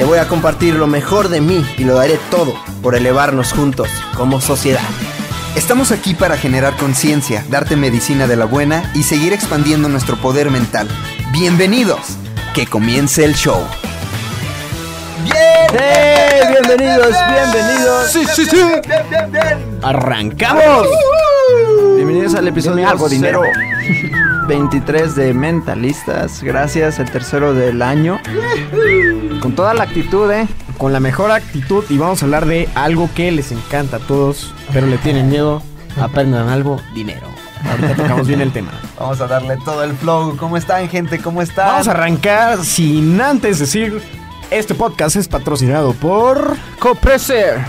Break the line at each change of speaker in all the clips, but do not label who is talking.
Te voy a compartir lo mejor de mí y lo daré todo por elevarnos juntos como sociedad.
Estamos aquí para generar conciencia, darte medicina de la buena y seguir expandiendo nuestro poder mental. Bienvenidos. Que comience el show.
¡Bien! ¡Hey! Bienvenidos, bienvenidos.
Sí, sí, sí.
Bien, bien, bien.
Arrancamos.
Bienvenidos al episodio
algo, dinero.
23 de Mentalistas. Gracias, el tercero del año. Con toda la actitud, ¿eh?
Con la mejor actitud y vamos a hablar de algo que les encanta a todos, pero le tienen miedo. Aprendan algo, dinero. Ahorita tocamos bien el tema.
Vamos a darle todo el flow. ¿Cómo están, gente? ¿Cómo están?
Vamos a arrancar sin antes decir, este podcast es patrocinado por...
Copreser.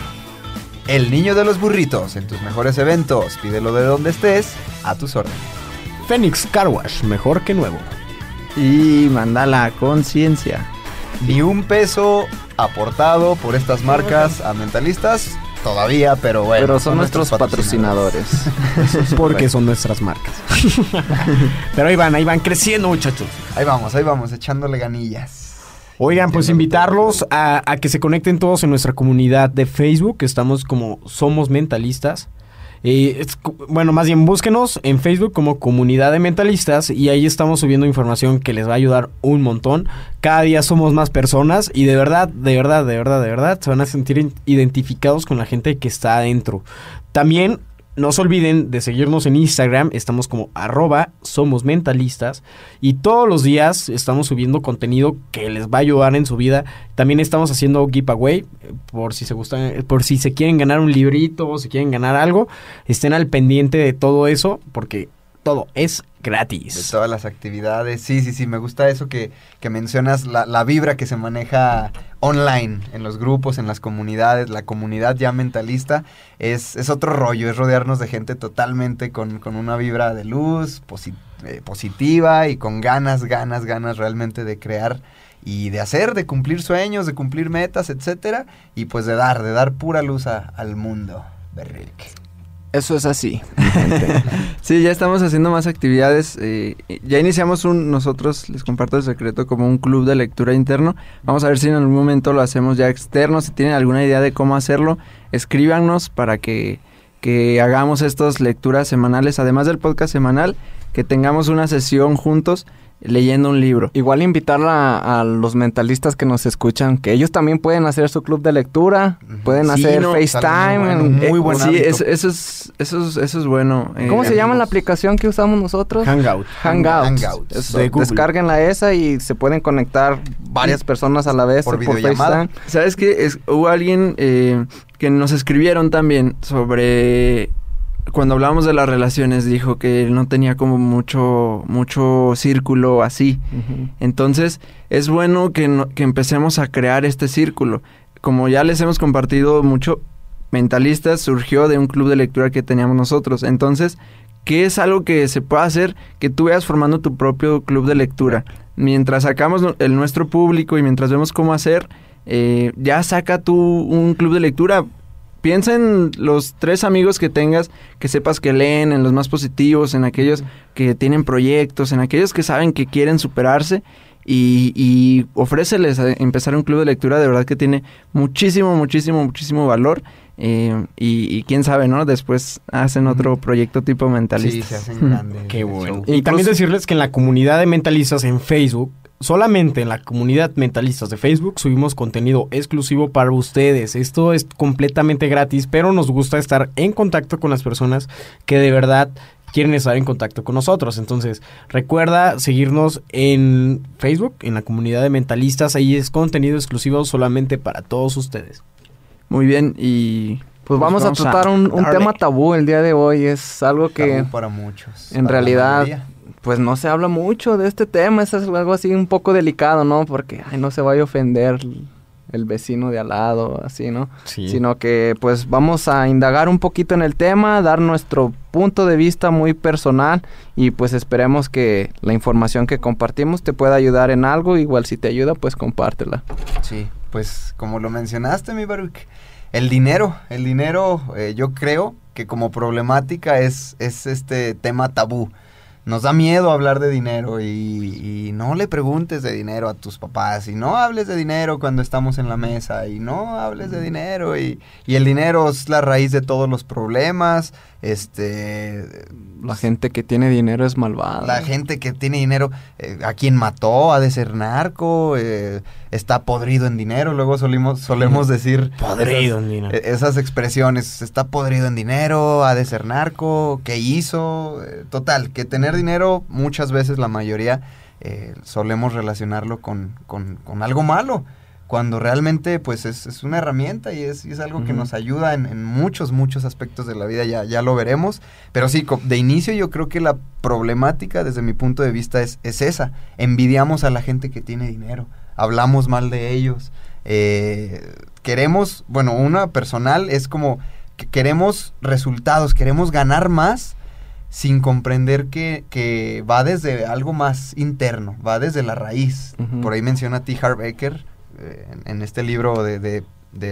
El niño de los burritos en tus mejores eventos. Pídelo de donde estés, a tus órdenes.
Phoenix Car Wash, mejor que nuevo.
Y manda la conciencia.
Ni un peso aportado por estas marcas a mentalistas. Todavía, pero bueno.
Pero son nuestros patrocinadores.
Porque son nuestras marcas. Pero ahí van, ahí van creciendo, muchachos.
Ahí vamos, ahí vamos, echándole ganillas.
Oigan, pues invitarlos a, a que se conecten todos en nuestra comunidad de Facebook. que Estamos como Somos Mentalistas. Eh, es bueno, más bien búsquenos en Facebook como Comunidad de Mentalistas y ahí estamos subiendo información que les va a ayudar un montón. Cada día somos más personas y de verdad, de verdad, de verdad, de verdad se van a sentir identificados con la gente que está adentro. También no se olviden de seguirnos en Instagram, estamos como arroba somos mentalistas y todos los días estamos subiendo contenido que les va a ayudar en su vida. También estamos haciendo giveaway por si se gustan, por si se quieren ganar un librito o si quieren ganar algo, estén al pendiente de todo eso porque todo es
De
gratis.
todas las actividades. Sí, sí, sí, me gusta eso que, que mencionas, la, la vibra que se maneja online, en los grupos, en las comunidades, la comunidad ya mentalista, es, es otro rollo, es rodearnos de gente totalmente con, con una vibra de luz, eh, positiva y con ganas, ganas, ganas realmente de crear y de hacer, de cumplir sueños, de cumplir metas, etcétera, y pues de dar, de dar pura luz al mundo. Berrick.
Eso es así. sí, ya estamos haciendo más actividades. eh, ya iniciamos un, nosotros, les comparto el secreto, como un club de lectura interno. Vamos a ver si en algún momento lo hacemos ya externo. Si tienen alguna idea de cómo hacerlo, escríbanos para que, que hagamos estas lecturas semanales, además del podcast semanal, que tengamos una sesión juntos leyendo un libro.
Igual invitar a, a los mentalistas que nos escuchan, que ellos también pueden hacer su club de lectura, pueden
Sí,
hacer
no,
FaceTime.
sale muy bueno,
en-
muy
eh,
sí, eso, eso es, eso es, eso es bueno. eh,
¿Cómo se llama la aplicación que usamos nosotros?
Hangout.
Hangouts.
Hangouts.
Eso,
De Google.
descárguenla esa y se pueden conectar varias personas a la vez
Por
por,
videollamada.
FaceTime.
¿Sabes qué? Es, hubo alguien eh, que nos escribieron también sobre cuando hablábamos de las relaciones, dijo que no tenía como mucho, mucho círculo así. Entonces, es bueno que, que empecemos a crear este círculo. Como ya les hemos compartido mucho, Mentalistas surgió de un club de lectura que teníamos nosotros. Entonces, ¿qué es algo que se puede hacer? Que tú vayas formando tu propio club de lectura. Mientras sacamos el nuestro público y mientras vemos cómo hacer, eh, ya saca tú un club de lectura piensa en los tres amigos que tengas, que sepas que leen, en los más positivos, en aquellos que tienen proyectos, en aquellos que saben que quieren superarse y, y ofréceles a empezar un club de lectura, de verdad que tiene muchísimo, muchísimo, muchísimo valor. Eh, y, quién sabe, ¿no? Después hacen otro proyecto tipo mentalista.
Sí, se hacen grandes.
Qué bueno. Y también decirles que en la comunidad de mentalistas en Facebook solamente en la comunidad mentalistas de Facebook subimos contenido exclusivo para ustedes. Esto es completamente gratis, pero nos gusta estar en contacto con las personas que de verdad quieren estar en contacto con nosotros. Entonces, recuerda seguirnos en Facebook, en la comunidad de mentalistas. Ahí es contenido exclusivo solamente para todos ustedes.
Muy bien, y
pues, vamos, a tratar un, tema tabú el día de hoy. Es algo que...
para muchos.
En realidad pues no se habla mucho de este tema, es algo así un poco delicado, ¿no? Porque ay, no se vaya a ofender el vecino de al lado, así, ¿no? Sí. Sino que pues vamos a indagar un poquito en el tema, dar nuestro punto de vista muy personal y pues esperemos que la información que compartimos te pueda ayudar en algo, igual si te ayuda pues compártela.
Sí, pues como lo mencionaste mi Baruch, el dinero, el dinero eh, yo creo que como problemática es, es este tema tabú nos da miedo hablar de dinero y, no le preguntes de dinero a tus papás y no hables de dinero cuando estamos en la mesa y no hables de dinero y, y el dinero es la raíz de todos los problemas este.
La gente que tiene dinero es malvada.
La gente que tiene dinero, eh, a quien mató, ha de ser narco, eh, está podrido en dinero. Luego solimos, solemos decir.
Podrido en dinero.
E, esas expresiones, está podrido en dinero, ha de ser narco, ¿qué hizo? Eh, total, que tener dinero, muchas veces la mayoría solemos relacionarlo con, con, con algo malo cuando realmente pues es, una herramienta y es, algo que nos ayuda en, muchos, muchos aspectos de la vida, ya, ya lo veremos. Pero sí, de inicio yo creo que la problemática desde mi punto de vista es, es esa. Envidiamos a la gente que tiene dinero, hablamos mal de ellos. Eh, queremos, bueno, una personal es como que queremos resultados, queremos ganar más sin comprender que, que, va desde algo más interno, va desde la raíz. Por ahí menciona T. Harv Eker, en, este libro de,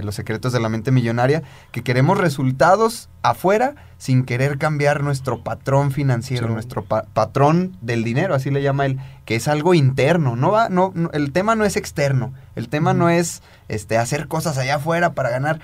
Los secretos de la mente millonaria, que queremos resultados afuera sin querer cambiar nuestro patrón financiero, nuestro patrón del dinero, así le llama él, que es algo interno, no va, no, el tema no es externo, el tema no es este hacer cosas allá afuera para ganar.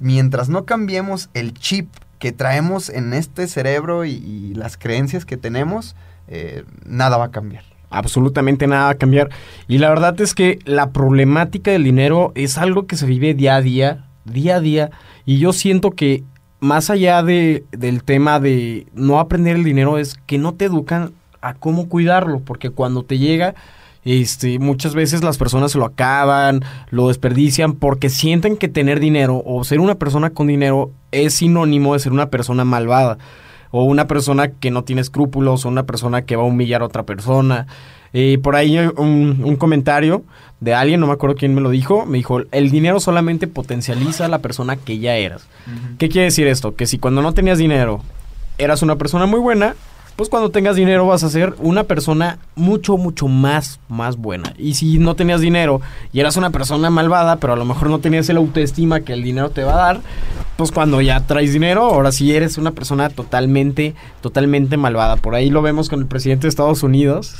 Mientras no cambiemos el chip que traemos en este cerebro y, las creencias que tenemos, eh, nada va a cambiar
absolutamente nada a cambiar. Y la verdad es que la problemática del dinero es algo que se vive día a día, día a día. Y yo siento que más allá de, del tema de no aprender el dinero es que no te educan a cómo cuidarlo, porque cuando te llega, este, muchas veces las personas se lo acaban, lo desperdician porque sienten que tener dinero o ser una persona con dinero es sinónimo de ser una persona malvada o una persona que no tiene escrúpulos, o una persona que va a humillar a otra persona. Y por ahí un, un, comentario de alguien, no me acuerdo quién me lo dijo, me dijo, el dinero solamente potencializa a la persona que ya eras. ¿Qué quiere decir esto? Que si cuando no tenías dinero eras una persona muy buena, pues cuando tengas dinero vas a ser una persona mucho, mucho más, más buena. Y si no tenías dinero y eras una persona malvada, pero a lo mejor no tenías el autoestima que el dinero te va a dar, pues cuando ya traes dinero, ahora sí eres una persona totalmente, totalmente malvada. Por ahí lo vemos con el presidente de Estados Unidos,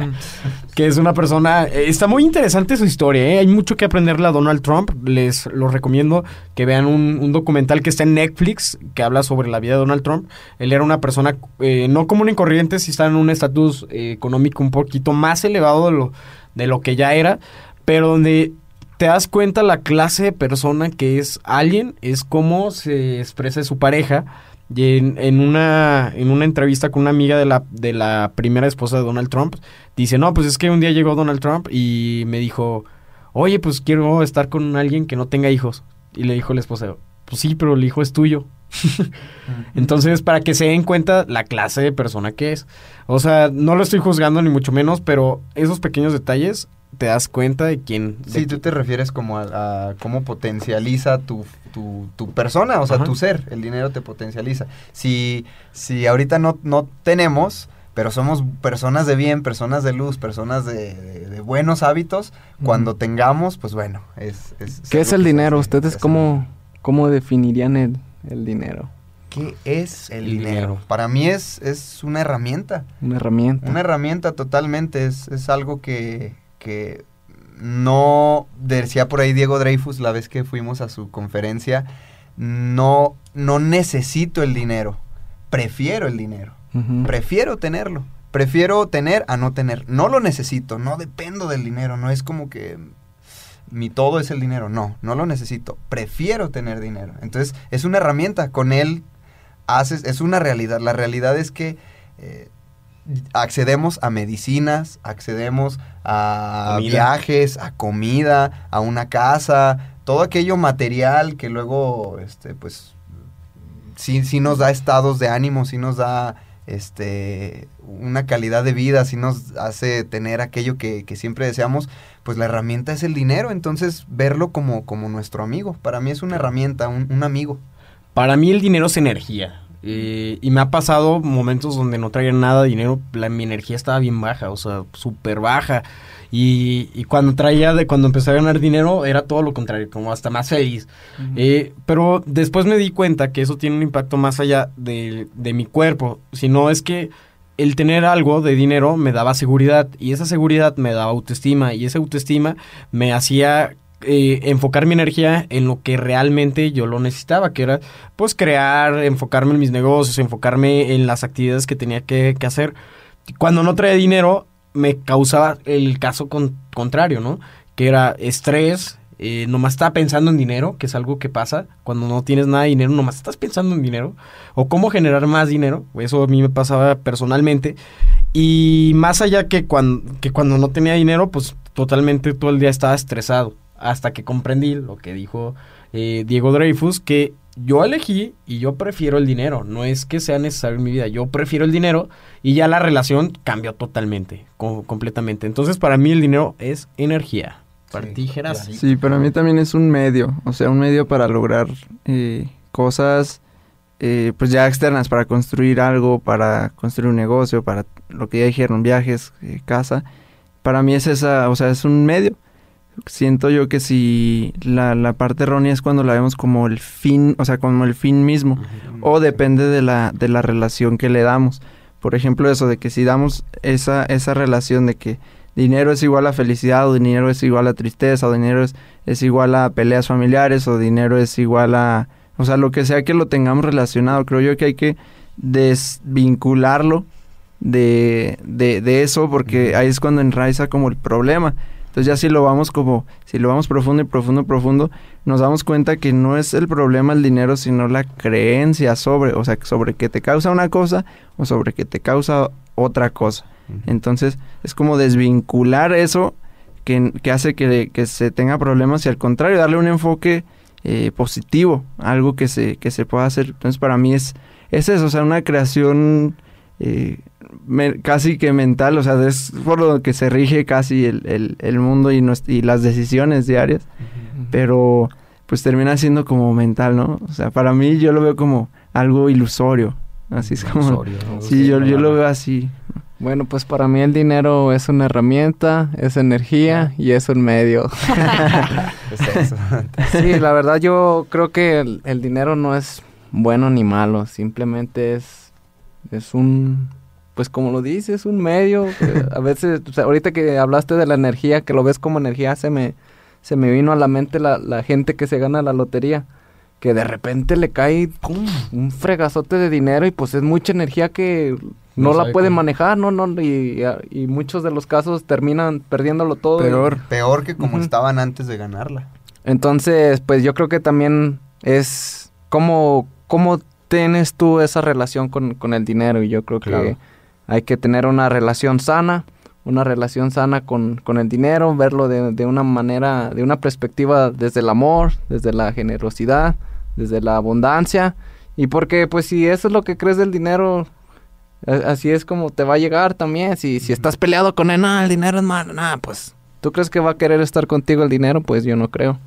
que es una persona, eh, está muy interesante su historia, ¿eh? hay mucho que aprenderle a Donald Trump, les lo recomiendo que vean un, documental que está en Netflix, que habla sobre la vida de Donald Trump. Él era una persona eh, no común y corriente, si está en un estatus económico un poquito más elevado de lo, de lo que ya era, pero donde te das cuenta la clase de persona que es alguien, es cómo se expresa su pareja. Y en, una, en una entrevista con una amiga de la, de la primera esposa de Donald Trump, dice, no, pues es que un día llegó Donald Trump y me dijo, oye, pues quiero estar con alguien que no tenga hijos. Y le dijo la esposa, pues sí, pero el hijo es tuyo. Entonces, para que se den cuenta la clase de persona que es. O sea, no lo estoy juzgando ni mucho menos, pero esos pequeños detalles te das cuenta de quién...
sí, tú te refieres como a, cómo potencializa tu, tu, persona, o sea, tu ser. El dinero te potencializa. Si, si ahorita no, no tenemos, pero somos personas de bien, personas de luz, personas de, buenos hábitos, cuando tengamos, pues bueno, es...
¿Qué es el dinero? ¿Ustedes cómo, cómo definirían el, el dinero?
¿Qué es el, dinero? Para mí es, es una herramienta.
Una herramienta.
Una herramienta totalmente. Es, es algo que, que no, decía por ahí Diego Dreyfus la vez que fuimos a su conferencia, no, no necesito el dinero, prefiero el dinero, prefiero tenerlo, prefiero tener a no tener, no lo necesito, no dependo del dinero, no es como que mi todo es el dinero, no, no lo necesito, prefiero tener dinero. Entonces es una herramienta, con él haces, es una realidad, la realidad es que... Eh, accedemos a medicinas, accedemos a viajes, a comida, a una casa, todo aquello material que luego, este, pues, sí, sí nos da estados de ánimo, sí nos da este una calidad de vida, sí nos hace tener aquello que, siempre deseamos, pues la herramienta es el dinero, entonces verlo como, como nuestro amigo. Para mí es una herramienta, un, un amigo.
Para mí el dinero es energía. Eh, y me ha pasado momentos donde no traía nada de dinero, la, mi energía estaba bien baja, o sea, súper baja. Y, cuando traía, de cuando empecé a ganar dinero, era todo lo contrario, como hasta más feliz. Eh, pero después me di cuenta que eso tiene un impacto más allá de, de mi cuerpo, sino es que el tener algo de dinero me daba seguridad y esa seguridad me daba autoestima y esa autoestima me hacía eh, enfocar mi energía en lo que realmente yo lo necesitaba, que era pues crear, enfocarme en mis negocios, enfocarme en las actividades que tenía que, hacer. Cuando no traía dinero, me causaba el caso contrario, ¿no? Que era estrés, eh, nomás estaba pensando en dinero, que es algo que pasa cuando no tienes nada de dinero, nomás estás pensando en dinero, o cómo generar más dinero, eso a mí me pasaba personalmente, y más allá que cuando, que cuando no tenía dinero, pues totalmente todo el día estaba estresado, hasta que comprendí lo que dijo eh, Diego Dreyfus, que yo elegí y yo prefiero el dinero, no es que sea necesario en mi vida, yo prefiero el dinero y ya la relación cambió totalmente, completamente. Entonces para mí el dinero es energía. Para ti,
Sí, para mí también es un medio, o sea, un medio para lograr eh, cosas eh, pues ya externas, para construir algo, para construir un negocio, para lo que ya dijeron, viajes, casa. Para mí es esa, o sea, es un medio siento yo que si la, la, parte errónea es cuando la vemos como el fin, o sea, como el fin mismo, o depende de la, de la relación que le damos. Por ejemplo, eso de que si damos esa, esa relación de que dinero es igual a felicidad, o dinero es igual a tristeza, o dinero es, es igual a peleas familiares, o dinero es igual a... O sea, lo que sea que lo tengamos relacionado, creo yo que hay que desvincularlo de, de, de eso, porque ahí es cuando enraiza como el problema entonces ya si lo vamos como, si lo vamos profundo y profundo, profundo, nos damos cuenta que no es el problema el dinero, sino la creencia sobre, o sea, sobre que te causa una cosa o sobre que te causa otra cosa. Entonces es como desvincular eso que, hace que, se tenga problemas y al contrario, darle un enfoque eh, positivo, algo que se, que se pueda hacer. Entonces para mí es, es eso, o sea, una creación eh, casi que mental, o sea, es por lo que se rige casi el, el, mundo y, y, las decisiones diarias, pero pues termina siendo como mental, ¿no? O sea, para mí yo lo veo como algo ilusorio, así es como... Ilusorio, sí, yo, yo lo veo así.
Bueno, pues para mí el dinero es una herramienta, es energía y es un medio. sí, la verdad yo creo que el, el dinero no es bueno ni malo, simplemente es es un, pues como lo dices, un medio. a veces, ahorita que hablaste de la energía, que lo ves como energía, se me, se me vino a la mente la, la gente que se gana la lotería. Que de repente le cae un fregazote de dinero y pues es mucha energía que no, la puede manejar, no, no, y, y, muchos de los casos terminan perdiéndolo todo.
Peor, peor que como estaban antes de ganarla.
Entonces, pues yo creo que también es como, como tienes tú esa relación con, el dinero y yo creo que hay que tener una relación sana, una relación sana con, el dinero, verlo de, una manera, de una perspectiva desde el amor, desde la generosidad, desde la abundancia Y porque, pues, si eso es lo que crees del dinero, así es como te va a llegar también. Si, si estás peleado con él, no, el dinero es malo, nada, pues, ¿tú crees que va a querer estar contigo el dinero? Pues yo no creo.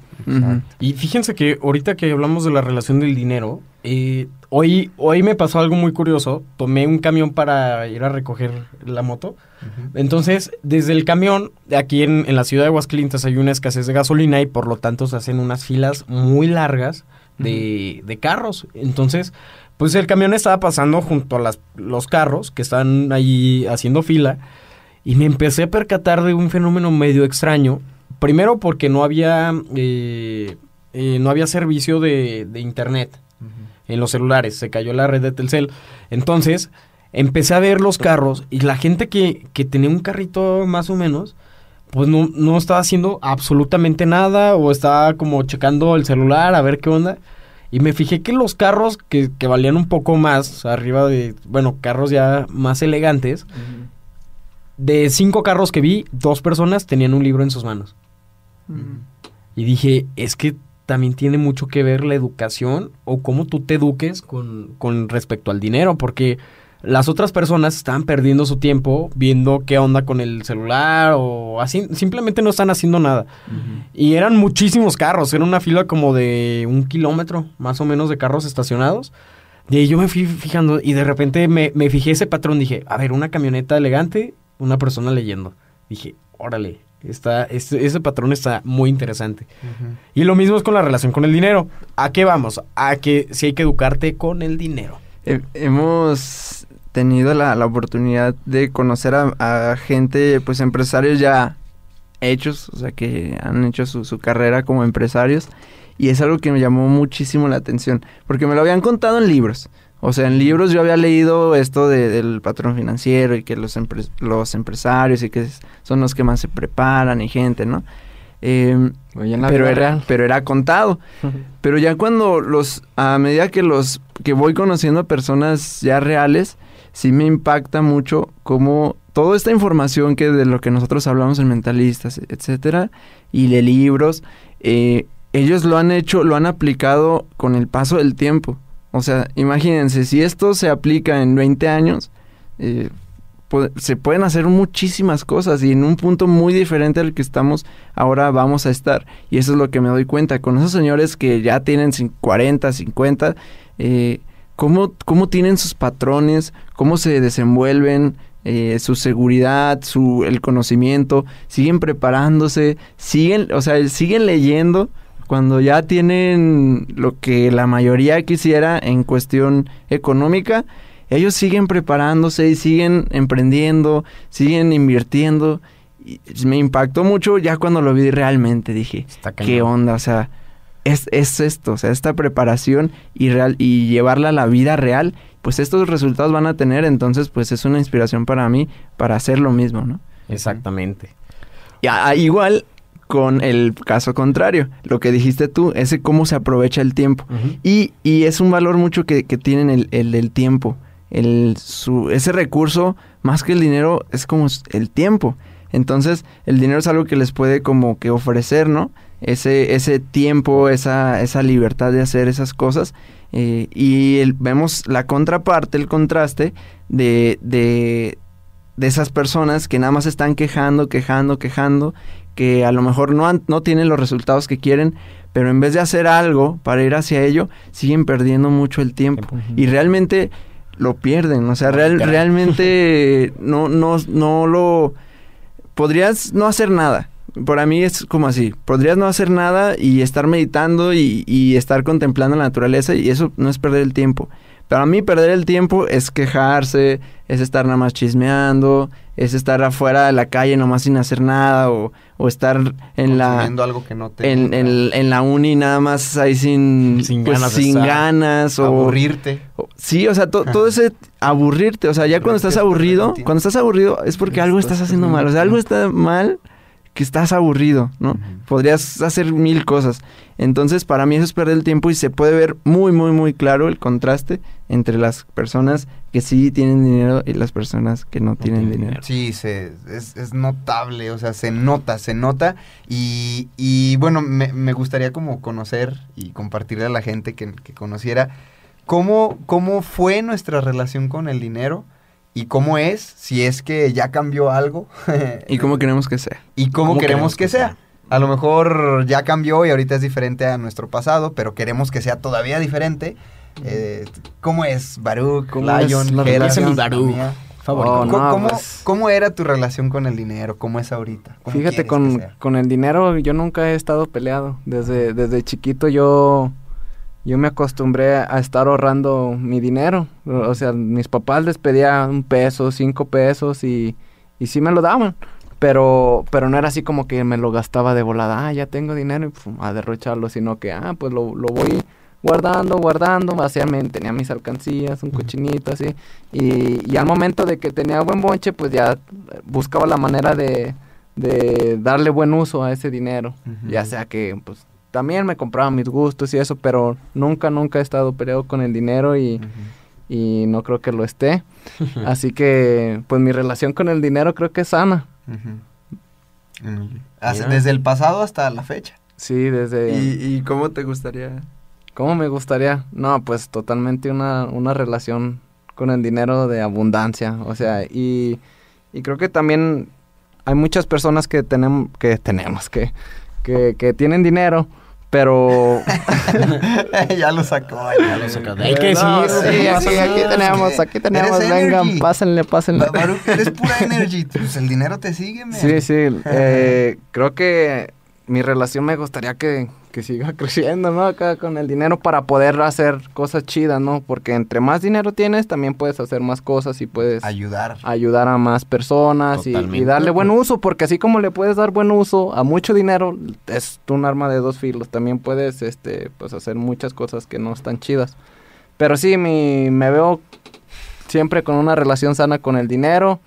Y fíjense que ahorita que hablamos de la relación del dinero, eh, hoy, hoy me pasó algo muy curioso. Tomé un camión para ir a recoger la moto. Entonces, desde el camión, aquí en, en, la ciudad de Aguascalientes hay una escasez de gasolina y por lo tanto se hacen unas filas muy largas de, de carros. Entonces, pues el camión estaba pasando junto a las, los carros que están ahí haciendo fila y me empecé a percatar de un fenómeno medio extraño. Primero porque no había, eh, eh, no había servicio de, de internet en los celulares, se cayó la red de Telcel. Entonces, empecé a ver los carros y la gente que, que tenía un carrito más o menos, pues no, no estaba haciendo absolutamente nada o estaba como checando el celular a ver qué onda. Y me fijé que los carros que, que valían un poco más, arriba de, bueno, carros ya más elegantes, de cinco carros que vi, dos personas tenían un libro en sus manos. Y dije, es que también tiene mucho que ver la educación o cómo tú te eduques con, con respecto al dinero, porque las otras personas estaban perdiendo su tiempo viendo qué onda con el celular o así, simplemente no están haciendo nada. Y eran muchísimos carros, era una fila como de un kilómetro más o menos de carros estacionados. Y ahí yo me fui fijando y de repente me, me fijé ese patrón, dije, a ver, una camioneta elegante, una persona leyendo. Dije, órale, Está, ese, patrón está muy interesante. Y lo mismo es con la relación con el dinero. ¿A qué vamos? A que si hay que educarte con el dinero.
hemos tenido la, oportunidad de conocer a, gente, pues empresarios ya hechos, o sea, que han hecho su, su carrera como empresarios. Y es algo que me llamó muchísimo la atención, porque me lo habían contado en libros. O sea, en libros yo había leído esto del patrón financiero y que los, los empresarios y que son los que más se preparan y gente, ¿no? Em, pero, era, pero era contado. pero ya cuando los, a medida que los, que voy conociendo a personas ya reales, sí me impacta mucho cómo toda esta información que de lo que nosotros hablamos en mentalistas, etcétera, y de libros, eh, ellos lo han hecho, lo han aplicado con el paso del tiempo. O sea, imagínense, si esto se aplica en 20 años, eh, se pueden hacer muchísimas cosas y en un punto muy diferente al que estamos ahora vamos a estar. Y eso es lo que me doy cuenta. Con esos señores que ya tienen 40, 50, eh, ¿cómo, ¿cómo, tienen sus patrones? ¿Cómo se desenvuelven? Eh, su seguridad, su, el conocimiento, siguen preparándose, siguen, o sea, siguen leyendo cuando ya tienen lo que la mayoría quisiera en cuestión económica, ellos siguen preparándose y siguen emprendiendo, siguen invirtiendo. Y me impactó mucho ya cuando lo vi realmente. Dije, ¿qué onda? O sea, es, es, esto, o sea, esta preparación y, real, y llevarla a la vida real, pues estos resultados van a tener. Entonces, pues es una inspiración para mí para hacer lo mismo, ¿no?
Exactamente.
Y igual con el caso contrario, lo que dijiste tú, ese cómo se aprovecha el tiempo. y, y, es un valor mucho que, que tienen el, el, el, tiempo. El, su, ese recurso, más que el dinero, es como el tiempo. Entonces, el dinero es algo que les puede como que ofrecer, ¿no? Ese, ese tiempo, esa, esa libertad de hacer esas cosas. Eh, y vemos la contraparte, el contraste de, de, de esas personas que nada más están quejando, quejando, quejando que a lo mejor no, no tienen los resultados que quieren, pero en vez de hacer algo para ir hacia ello, siguen perdiendo mucho el tiempo. Y realmente lo pierden, o sea, realmente no, no, no lo... Podrías no hacer nada. Para mí es como así, podrías no hacer nada y estar meditando y, y estar contemplando la naturaleza y eso no es perder el tiempo. Para mí perder el tiempo es quejarse, es estar nada más chismeando, es estar afuera de la calle nomás sin hacer nada o, o estar en la
algo que no te
en, en, la uni nada más ahí sin sin pues, ganas, sin ganas o
aburrirte.
sí, o sea, todo ese aburrirte, o sea, ya cuando estás aburrido, cuando estás aburrido es porque algo estás haciendo mal, o sea, algo está mal que estás aburrido, ¿no? Podrías hacer mil cosas. Entonces, para mí eso es perder el tiempo y se puede ver muy, muy, muy claro el contraste entre las personas que sí tienen dinero y las personas que no, tienen dinero.
Sí, se, es, notable, o sea, se nota, se nota. Y, y bueno, me, me, gustaría como conocer y compartirle a la gente que, que conociera ¿cómo, ¿cómo fue nuestra relación con el dinero? ¿Y cómo es? Si es que ya cambió algo.
¿Y cómo queremos que sea?
¿Y cómo, queremos, que, sea? A lo mejor ya cambió y ahorita es diferente a nuestro pasado, pero queremos que sea todavía diferente. Eh, ¿Cómo es Baruch, Lion,
Baruch?
Oh, pues ¿Cómo, era tu relación con el dinero? ¿Cómo es ahorita?
Fíjate, con, con, el dinero yo nunca he estado peleado. Desde, desde chiquito yo, yo me acostumbré a estar ahorrando mi dinero. O sea, mis papás les pedía un peso, cinco pesos y, y sí me lo daban. Pero, pero no era así como que me lo gastaba de volada. Ah, ya tengo dinero y a derrocharlo. Sino que, ah, pues lo, lo voy guardando, guardando, básicamente tenía mis alcancías, un cochinito así, y, al momento de que tenía buen bonche, pues ya buscaba la manera de, de darle buen uso a ese dinero, ya sea que pues también me compraba mis gustos y eso, pero nunca, nunca he estado peleado con el dinero y, y no creo que lo esté, así que pues mi relación con el dinero creo que es sana.
Desde el pasado hasta la fecha.
Sí, desde...
¿Y, y cómo te gustaría
¿Cómo me gustaría? No, pues totalmente una, una relación con el dinero de abundancia. O sea, y, y creo que también hay muchas personas que tenemos, que tenemos, que, que, que tienen dinero, pero
ya lo sacó, ya lo sacó.
Hay que sí, sí, aquí tenemos, aquí tenemos, vengan, pásenle, pásenle.
eres pura energy, pues el dinero te sigue, man.
Sí, sí, eh, creo que mi relación me gustaría que, que siga creciendo, ¿no? Acá con el dinero para poder hacer cosas chidas, ¿no? Porque entre más dinero tienes, también puedes hacer más cosas y puedes
ayudar,
ayudar a más personas y, darle buen uso, porque así como le puedes dar buen uso a mucho dinero, es un arma de dos filos. También puedes, este, pues hacer muchas cosas que no están chidas. Pero sí, mi, me veo siempre con una relación sana con el dinero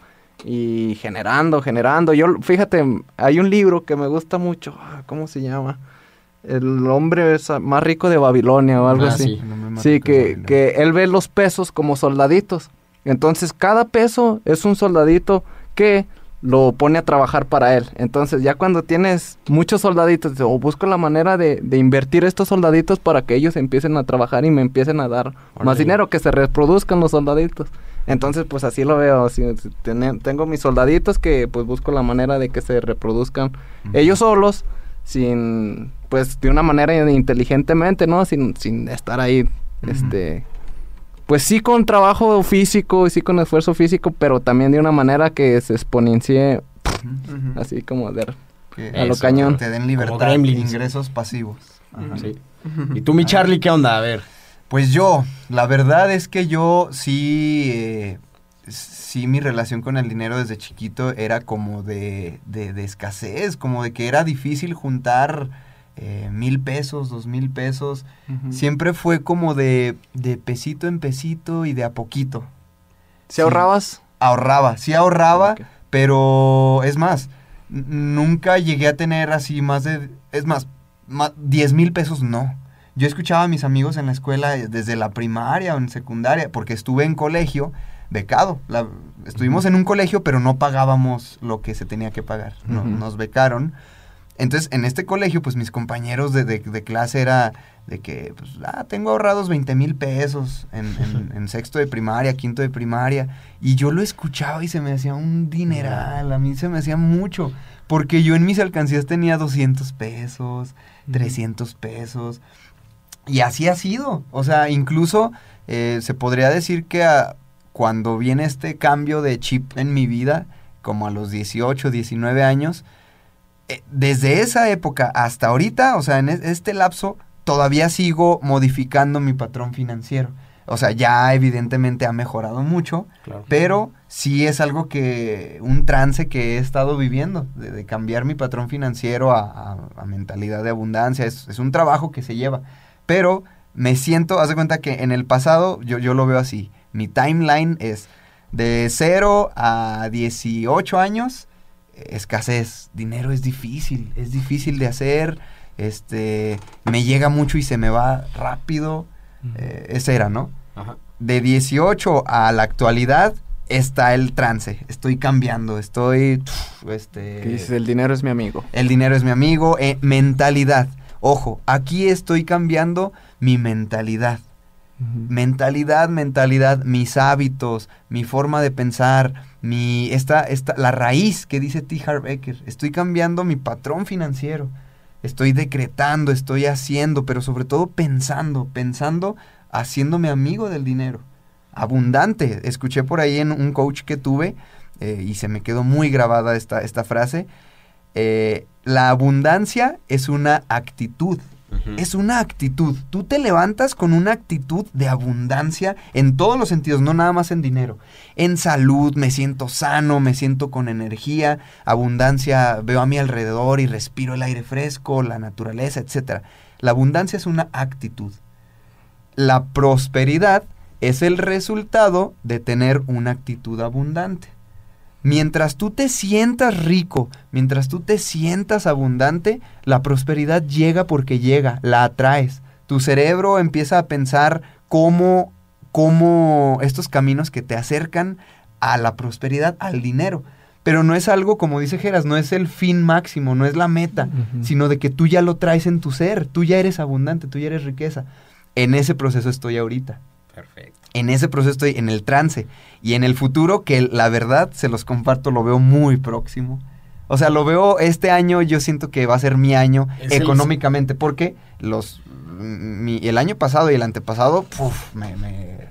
y generando, generando. Yo, fíjate, hay un libro que me gusta mucho, ah, ¿cómo se llama? el hombre más rico de Babilonia o algo ah, así. Sí, que, que él ve los pesos como soldaditos. Entonces, cada peso es un soldadito que lo pone a trabajar para él. Entonces, ya cuando tienes muchos soldaditos, o busco la manera de, de, invertir estos soldaditos para que ellos empiecen a trabajar y me empiecen a dar más dinero, que se reproduzcan los soldaditos. Entonces, pues así lo veo. tengo mis soldaditos que pues busco la manera de que se reproduzcan ellos solos sin, pues de una manera inteligentemente, ¿no? Sin, sin estar ahí, este, pues sí con trabajo físico y sí con esfuerzo físico, pero también de una manera que se exponencie, así como de, a lo cañón.
Te den libertad, ingresos pasivos.
Sí. ¿Y tú, mi Charlie, qué onda? A ver.
Pues yo, la verdad es que yo sí... Eh, sí mi relación con el dinero desde chiquito era como de, de, escasez, como de que era difícil juntar eh, mil pesos, dos mil pesos. Siempre fue como de, de pesito en pesito y de a poquito.
¿Si ahorrabas?
Ahorraba, sí ahorraba, pero es más, nunca llegué a tener así más de, es más, más 10 mil pesos no. Yo escuchaba a mis amigos en la escuela desde la primaria o en secundaria, porque estuve en colegio becado. estuvimos en un colegio, pero no pagábamos lo que se tenía que pagar. Nos becaron. Entonces, en este colegio, pues mis compañeros de, clase era de que, pues, ah, tengo ahorrados 20 mil pesos en, sexto de primaria, quinto de primaria. Y yo lo escuchaba y se me hacía un dineral, a mí se me hacía mucho. Porque yo en mis alcancías tenía 200 pesos, 300 pesos. Y así ha sido. O sea, incluso eh, se podría decir que a, cuando viene este cambio de chip en mi vida, como a los 18, 19 años, eh, desde esa época hasta ahorita, o sea, en este lapso, todavía sigo modificando mi patrón financiero. O sea, ya evidentemente ha mejorado mucho, pero sí es algo que, un trance que he estado viviendo, de, cambiar mi patrón financiero a, mentalidad de abundancia. Es, es, un trabajo que se lleva. Pero me siento, haz de cuenta que en el pasado yo, yo lo veo así. Mi timeline es de 0 a 18 años, escasez, dinero es difícil, es difícil de hacer, este, me llega mucho y se me va rápido, eh, ese era, ¿no? De 18 a la actualidad está el trance, estoy cambiando, estoy, este...
el dinero es mi amigo.
El dinero es mi amigo, eh, mentalidad, ojo, aquí estoy cambiando mi mentalidad Mentalidad, mentalidad, mis hábitos, mi forma de pensar, mi esta, esta, la raíz que dice T. Harv Eker. Estoy cambiando mi patrón financiero. Estoy decretando, estoy haciendo, pero sobre todo pensando, pensando, haciéndome amigo del dinero. Abundante. Escuché por ahí en un coach que tuve eh, y se me quedó muy grabada esta, esta frase. Eh, la abundancia es una actitud. Es una actitud. Tú te levantas con una actitud de abundancia en todos los sentidos, no nada más en dinero. En salud, me siento sano, me siento con energía, abundancia, veo a mi alrededor y respiro el aire fresco, la naturaleza, etc. La abundancia es una actitud. La prosperidad es el resultado de tener una actitud abundante. Mientras tú te sientas rico, mientras tú te sientas abundante, la prosperidad llega porque llega, la atraes. Tu cerebro empieza a pensar cómo, cómo estos caminos que te acercan a la prosperidad, al dinero. Pero no es algo, como dice Geras, no es el fin máximo, no es la meta, sino de que tú ya lo traes en tu ser, tú ya eres abundante, tú ya eres riqueza. En ese proceso estoy ahorita. Perfecto en ese proceso estoy en el trance. Y en el futuro, que la verdad, se los comparto, lo veo muy próximo. O sea, lo veo este año, yo siento que va a ser mi año económicamente, porque los el año pasado y el antepasado, me,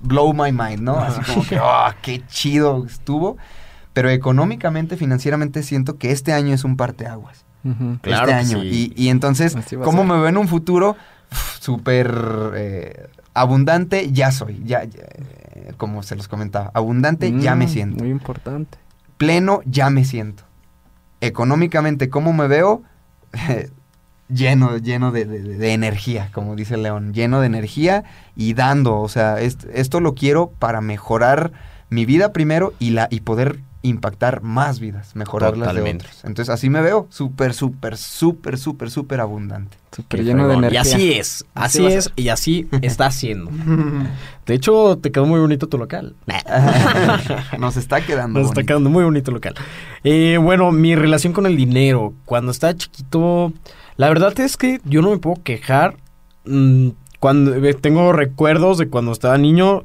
blow my mind, ¿no? Así como que, oh, qué chido estuvo. Pero económicamente, financieramente, siento que este año es un parteaguas. este año. Y, entonces, ¿cómo me veo en un futuro? Súper eh, abundante ya soy, ya, como se los comentaba, abundante ya me mm, siento.
Muy importante.
Pleno ya me siento. Económicamente, ¿cómo me veo? lleno, lleno de, energía, como dice León, lleno de energía y dando, o sea, esto lo quiero para mejorar mi vida primero y, la, y poder impactar más vidas, mejorar las de otros. Entonces así me veo, súper, súper, súper, súper, súper abundante.
Súper lleno de energía. Y así es, así, es y así está haciendo. De hecho, te quedó muy bonito tu local.
Nos está quedando
Nos está quedando muy bonito el local. Eh, bueno, mi relación con el dinero. Cuando estaba chiquito, la verdad es que yo no me puedo quejar. Mm, cuando eh, tengo recuerdos de cuando estaba niño,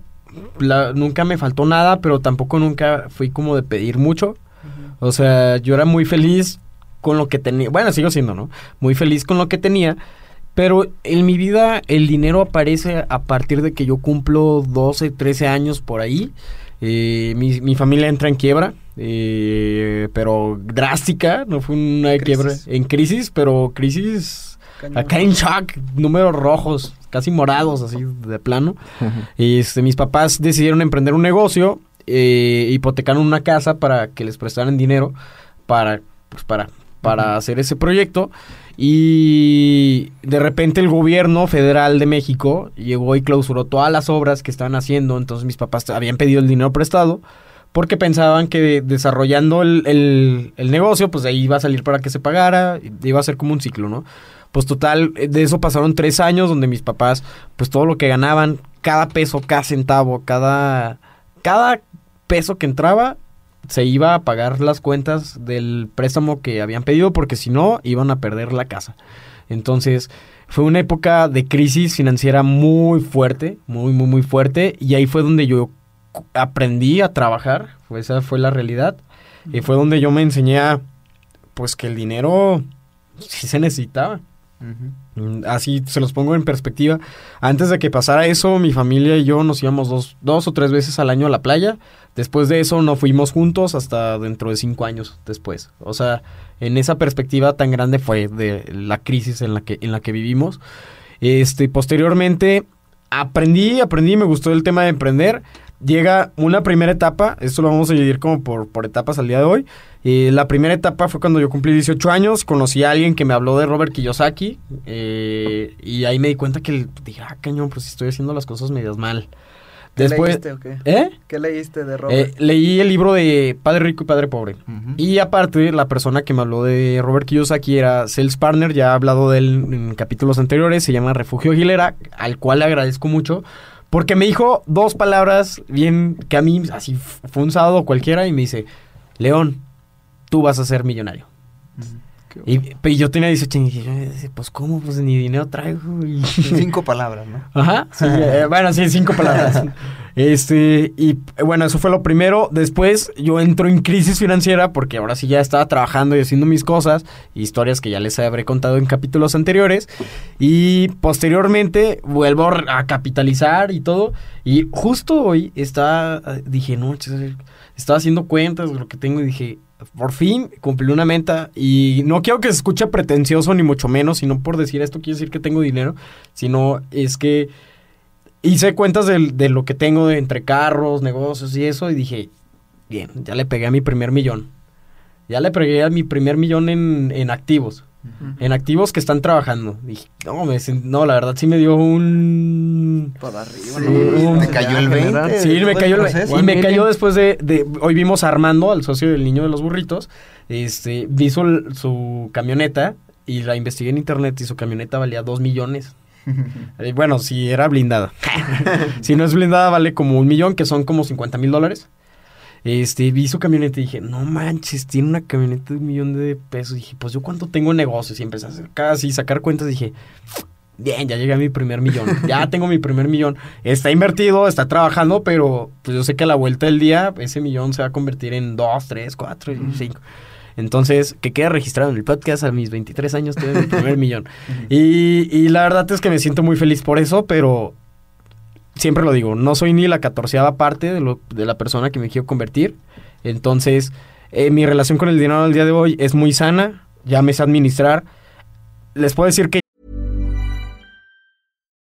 nunca me faltó nada, pero tampoco nunca fui como de pedir mucho. O sea, yo era muy feliz con lo que tenía. Bueno, sigo siendo, ¿no? Muy feliz con lo que tenía. Pero en mi vida el dinero aparece a partir de que yo cumplo 12, 13 años por ahí. Eh, mi, familia entra en quiebra, eh, pero drástica, no fue una quiebra en crisis, pero crisis acá en shock, números rojos, casi morados, así de plano. y este, mis papás decidieron emprender un negocio, eh, hipotecaron una casa para que les prestaran dinero para, pues, para, para hacer ese proyecto. Y de repente el gobierno federal de México llegó y clausuró todas las obras que estaban haciendo. Entonces mis papás habían pedido el dinero prestado porque pensaban que desarrollando el, el, el negocio, pues de ahí iba a salir para que se pagara, iba a ser como un ciclo, ¿no? Pues total, de eso pasaron tres años donde mis papás, pues todo lo que ganaban, cada peso, cada centavo, cada, cada peso que entraba, se iba a pagar las cuentas del préstamo que habían pedido porque si no iban a perder la casa. Entonces fue una época de crisis financiera muy fuerte, muy, muy, muy fuerte y ahí fue donde yo aprendí a trabajar, esa fue la realidad y fue donde yo me enseñé pues que el dinero sí se necesitaba. Así se los pongo en perspectiva. Antes de que pasara eso, mi familia y yo nos íbamos dos, dos o tres veces al año a la playa. Después de eso no fuimos juntos hasta dentro de cinco años después. O sea, en esa perspectiva tan grande fue de la crisis en la que, en la que vivimos. Este, posteriormente aprendí, aprendí, me gustó el tema de emprender. Llega una primera etapa, esto lo vamos a dividir como por etapas al día de hoy eh, la primera etapa fue cuando yo cumplí 18 años, conocí a alguien que me habló de Robert Kiyosaki eh, y ahí me di cuenta que dije, ah, cañón, pues estoy haciendo las cosas medias mal.
Después, ¿Qué leíste o qué? ¿Eh? ¿Qué leíste de Robert?
Eh, leí el libro de Padre Rico y Padre Pobre. Y aparte, la persona que me habló de Robert Kiyosaki era Sales Partner, ya he hablado de él en capítulos anteriores, se llama Refugio Aguilera, al cual le agradezco mucho. Porque me dijo dos palabras bien que a mí así fue un sábado cualquiera y me dice, León, tú vas a ser millonario. Y, yo tenía 18 años y dije, pues cómo, pues ni dinero traigo.
Cinco palabras, ¿no?
Ajá, eh, bueno, sí, cinco palabras. este, y bueno, eso fue lo primero. Después yo entro en crisis financiera porque ahora sí ya estaba trabajando y haciendo mis cosas, historias que ya les habré contado en capítulos anteriores. Y posteriormente vuelvo a capitalizar y todo. Y justo hoy estaba, dije, no, estaba haciendo cuentas de lo que tengo y dije, por fin cumplí una meta y no quiero que se escuche pretencioso ni mucho menos, sino por decir esto quiere decir que tengo dinero, sino es que hice cuentas de, de lo que tengo entre carros, negocios y eso y dije, bien, ya le pegué a mi primer millón. Ya le pegué a mi primer millón en, en activos en activos que están trabajando. Dije, no, no, la verdad sí me dio un...
Por arriba.
me cayó el 20.
Sí, me cayó el 20. Y me cayó después de, Hoy vimos a Armando, al socio del niño de los burritos. Este, vi su, camioneta y la investigué en internet y su camioneta valía 2 millones. bueno, si era blindada. si no es blindada, vale como un millón, que son como 50 mil dólares. Este, vi su camioneta y dije, no manches, tiene una camioneta de un millón de pesos. Y dije, pues yo cuánto tengo negocios. Y empecé a hacer casi sacar cuentas. dije, bien, ya llegué a mi primer millón. ya tengo mi primer millón. Está invertido, está trabajando, pero pues yo sé que a la vuelta del día ese millón se va a convertir en dos, tres, cuatro y cinco. Entonces, que quede registrado en el podcast a mis 23 años, tuve mi primer millón. Y, y la verdad es que me siento muy feliz por eso, pero siempre lo digo, no soy ni la catorceava parte de, lo, de la persona que me quiero convertir. Entonces, eh, mi relación con el dinero al día de hoy es muy sana, ya me sé administrar. Les puedo decir que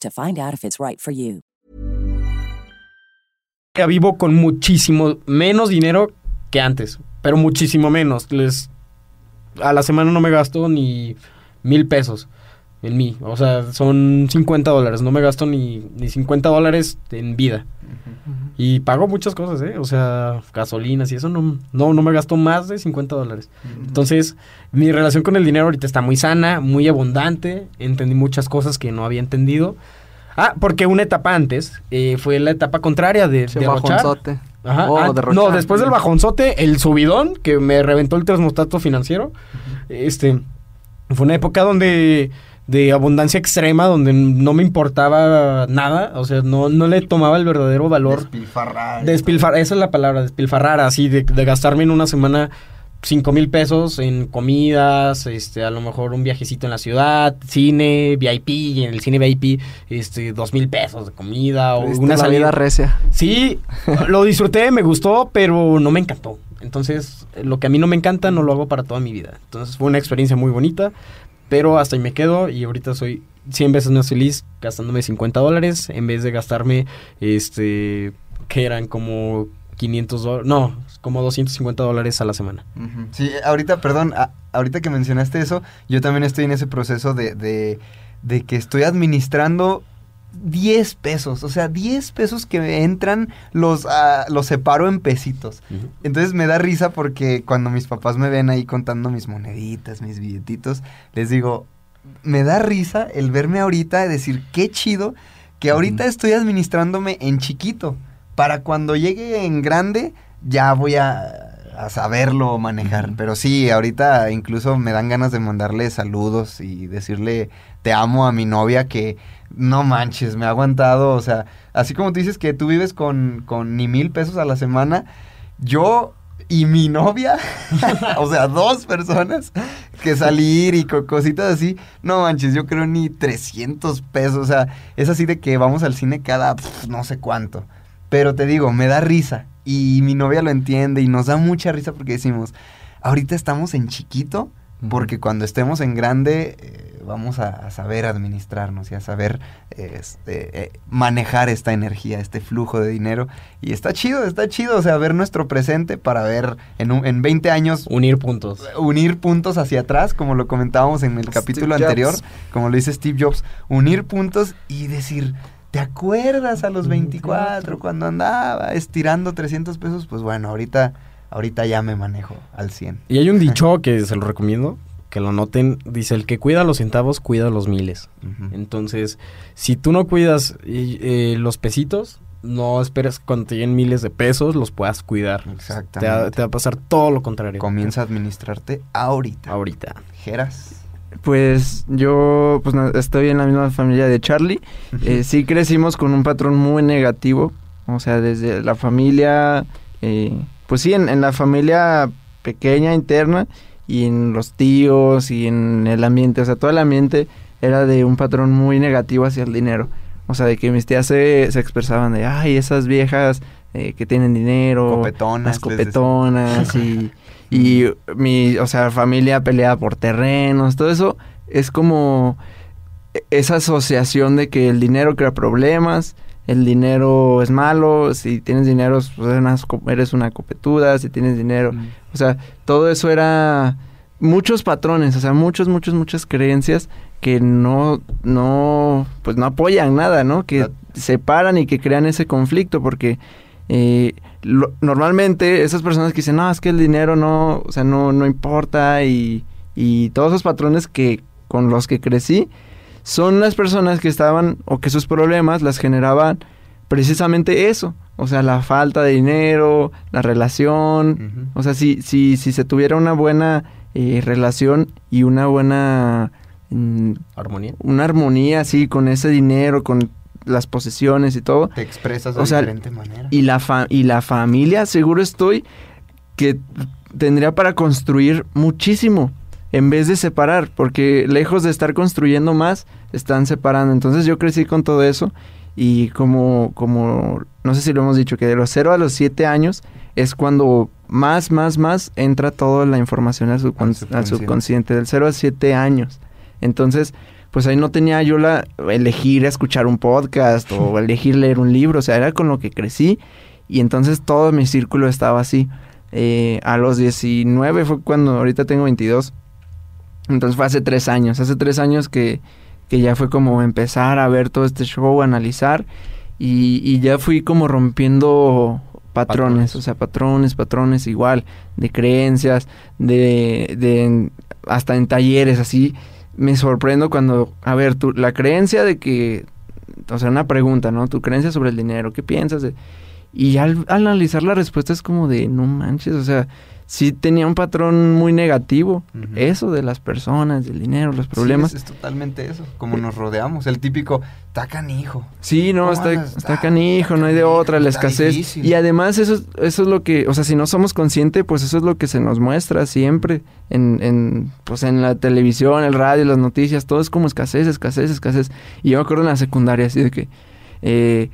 to find out if it's right for you.
Vivo con muchísimo menos dinero que antes, pero muchísimo menos. Les a la semana no me gasto ni mil pesos en mí. O sea, son 50 dólares. No me gasto ni, ni 50 dólares en vida. Y pago muchas cosas, ¿eh? O sea, gasolinas y eso no, no, no me gasto más de 50 dólares. Entonces, mi relación con el dinero ahorita está muy sana, muy abundante. Entendí muchas cosas que no había entendido. Ah, porque una etapa antes eh, fue la etapa contraria de,
de bajonzote.
Ajá. Oh, no, después del bajonzote, el subidón que me reventó el termostato financiero. Este fue una época donde de abundancia extrema donde no me importaba nada, o sea, no, no le tomaba el verdadero valor.
Despilfarrar.
Despilfarrar, esa es la palabra, despilfarrar, así, de, gastarme en una semana cinco mil pesos en comidas, este, a lo mejor un viajecito en la ciudad, cine, VIP, y en el cine VIP, este, dos mil pesos de comida o una salida
recia.
Sí, lo disfruté, me gustó, pero no me encantó. Entonces, lo que a mí no me encanta, no lo hago para toda mi vida. Entonces, fue una experiencia muy bonita. Pero hasta ahí me quedo y ahorita soy 100 veces más feliz gastándome 50 dólares en vez de gastarme, este, que eran como 500 dólares, no, como 250 dólares a la semana.
Sí, ahorita, perdón, ahorita que mencionaste eso, yo también estoy en ese proceso de, de, de que estoy administrando 10 pesos, o sea, 10 pesos que me entran los, uh, los separo en pesitos. Entonces me da risa porque cuando mis papás me ven ahí contando mis moneditas, mis billetitos, les digo, me da risa el verme ahorita y decir, qué chido que ahorita estoy administrándome en chiquito. Para cuando llegue en grande, ya voy a, saberlo manejar. Pero sí, ahorita incluso me dan ganas de mandarle saludos y decirle te amo a mi novia que no manches, me ha aguantado, o sea, así como tú dices que tú vives con, con ni mil pesos a la semana, yo y mi novia, o sea, dos personas, que salir y cositas así. No manches, yo creo ni 300 pesos. O sea, es así de que vamos al cine cada no sé cuánto. Pero te digo, me da risa. Y mi novia lo entiende y nos da mucha risa porque decimos, ahorita estamos en chiquito, porque cuando estemos en grande eh, vamos a, saber administrarnos y a saber este, eh, manejar esta energía, este flujo de dinero. Y está chido, está chido, o sea, ver nuestro presente para ver en, en 20 años...
Unir puntos.
Unir puntos hacia atrás, como lo comentábamos en el capítulo anterior, como lo dice Steve Jobs, unir puntos y decir... ¿Te acuerdas a los 24 cuando andaba estirando 300 pesos? Pues bueno, ahorita ahorita ya me manejo al 100.
Y hay un dicho que se lo recomiendo, que lo noten, dice, el que cuida los centavos, cuida los miles. Entonces, si tú no cuidas eh, los pesitos, no esperes que cuando te lleguen miles de pesos los puedas cuidar. Exactamente. Te va, a pasar todo lo contrario.
Comienza a administrarte ahorita.
Ahorita.
Geras.
Pues yo pues estoy en la misma familia de Charlie. Eh, sí crecimos con un patrón muy negativo. O sea, desde la familia eh, pues sí, en, la familia pequeña, interna, y en los tíos y en el ambiente, o sea, todo el ambiente era de un patrón muy negativo hacia el dinero. O sea, de que mis tías se, se expresaban de, ay, esas viejas eh, que tienen dinero,
copetonas,
las copetonas y, y mi, o sea, familia peleada por terrenos, todo eso es como esa asociación de que el dinero crea problemas el dinero es malo, si tienes dinero pues eres una copetuda, si tienes dinero, o sea, todo eso era muchos patrones, o sea, muchos, muchos, muchas creencias que no, no, pues no apoyan nada, ¿no? Que separan y que crean ese conflicto, porque eh, normalmente esas personas que dicen, no, es que el dinero no, o sea, no, no importa y, y todos esos patrones que con los que crecí, son las personas que estaban o que sus problemas las generaban precisamente eso, o sea, la falta de dinero, la relación, o sea, si, si, si se tuviera una buena eh, relación y una buena...
Mm, armonía.
Una armonía, así, con ese dinero, con las posesiones y todo.
Te expresas de diferente manera.
Y la, y la familia, seguro estoy, que tendría para construir muchísimo en vez de separar, porque lejos de estar construyendo más, están separando. Entonces yo crecí con todo eso y como, como, no sé si lo hemos dicho, que de los 0 a los 7 años es cuando más, más, más entra toda la información al, subconsciente. del 0 a 7 años. Entonces, pues ahí no tenía yo la elegir escuchar un podcast o elegir leer un libro, o sea, era con lo que crecí y entonces todo mi círculo estaba así. Eh, a los 19 fue cuando, ahorita tengo 22, entonces fue hace tres años, hace tres años que, que ya fue como empezar a ver todo este show, analizar y, y ya fui como rompiendo patrones, o sea, patrones, patrones igual, de creencias, de, de hasta en talleres así. Me sorprendo cuando, a ver, la creencia de que, o sea, una pregunta, ¿no? Tu creencia sobre el dinero, ¿qué piensas? De, y al, al analizar la respuesta es como de, no manches, o sea, sí tenía un patrón muy negativo. Eso de las personas, del dinero, los problemas.
Sí, es, totalmente eso, como nos rodeamos. El típico, está canijo.
Sí, no, está, está, canijo, no hay de otra, la escasez. Y además eso, eso es lo que, o sea, si no somos conscientes, pues eso es lo que se nos muestra siempre. En, en, pues en la televisión, el radio, las noticias, todo es como escasez, escasez, escasez. Y yo me acuerdo en la secundaria, así de que... Eh,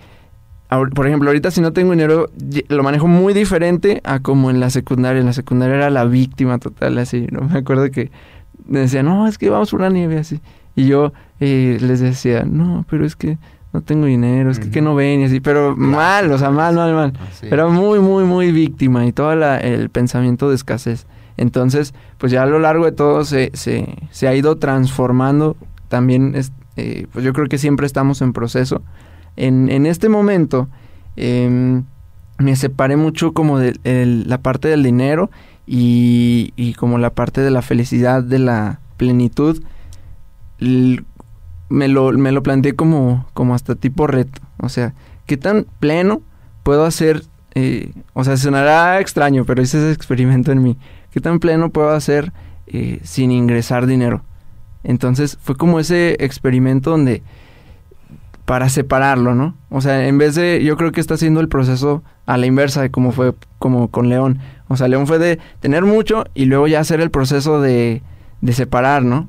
por ejemplo, ahorita si no tengo dinero, lo manejo muy diferente a como en la secundaria. En la secundaria era la víctima total, así. No me acuerdo que me decían, no, es que vamos por una nieve, así. Y yo eh, les decía, no, pero es que no tengo dinero, es que, no ven y así. Pero mal, o sea, mal, mal, mal. Era muy, muy, muy víctima y todo el pensamiento de escasez. Entonces, pues ya a lo largo de todo se, se, se ha ido transformando. También, es, eh, pues yo creo que siempre estamos en proceso en, este momento em, me separé mucho como de la parte del dinero y, como la parte de la felicidad, de la plenitud. me, lo, me lo planteé como, como hasta tipo reto. O sea, ¿qué tan pleno puedo hacer? Eh, o sea, sonará extraño, pero hice ese experimento en mí. ¿Qué tan pleno puedo hacer eh, sin ingresar dinero? Entonces fue como ese experimento donde para separarlo, ¿no? O sea, en vez de, yo creo que está haciendo el proceso a la inversa de como fue como con León. O sea, León fue de tener mucho y luego ya hacer el proceso de, de separar, ¿no?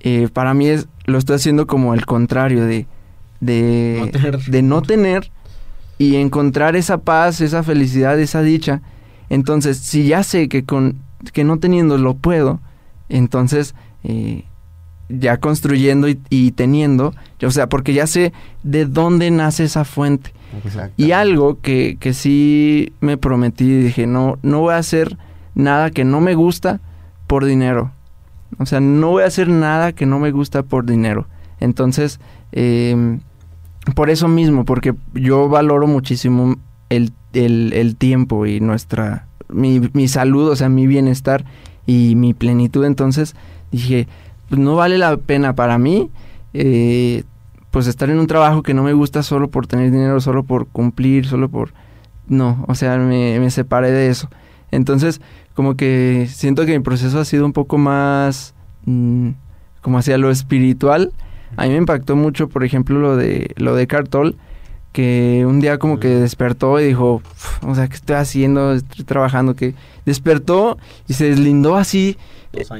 Eh, para mí es, lo estoy haciendo como el contrario de, de, no de no tener y encontrar esa paz, esa felicidad, esa dicha. Entonces, si ya sé que con que no teniendo lo puedo, entonces eh, ya construyendo y, teniendo, o sea, porque ya sé de dónde nace esa fuente. Y algo que, que sí me prometí, dije, no, no voy a hacer nada que no me gusta por dinero. O sea, no voy a hacer nada que no me gusta por dinero. Entonces, em, por eso mismo, porque yo valoro muchísimo el, el, tiempo y nuestra, mi, mi, salud, o sea, mi bienestar y mi plenitud. Entonces dije, pues no vale la pena para mí, eh, pues estar en un trabajo que no me gusta solo por tener dinero, solo por cumplir, solo por... No, o sea, me, me separé de eso. Entonces, como que siento que mi proceso ha sido un poco más mm, como hacia lo espiritual. A mí me impactó mucho, por ejemplo, lo de lo de Cartol, que un día como que despertó y dijo, o sea, ¿qué estoy haciendo? Estoy trabajando, que despertó y se deslindó así.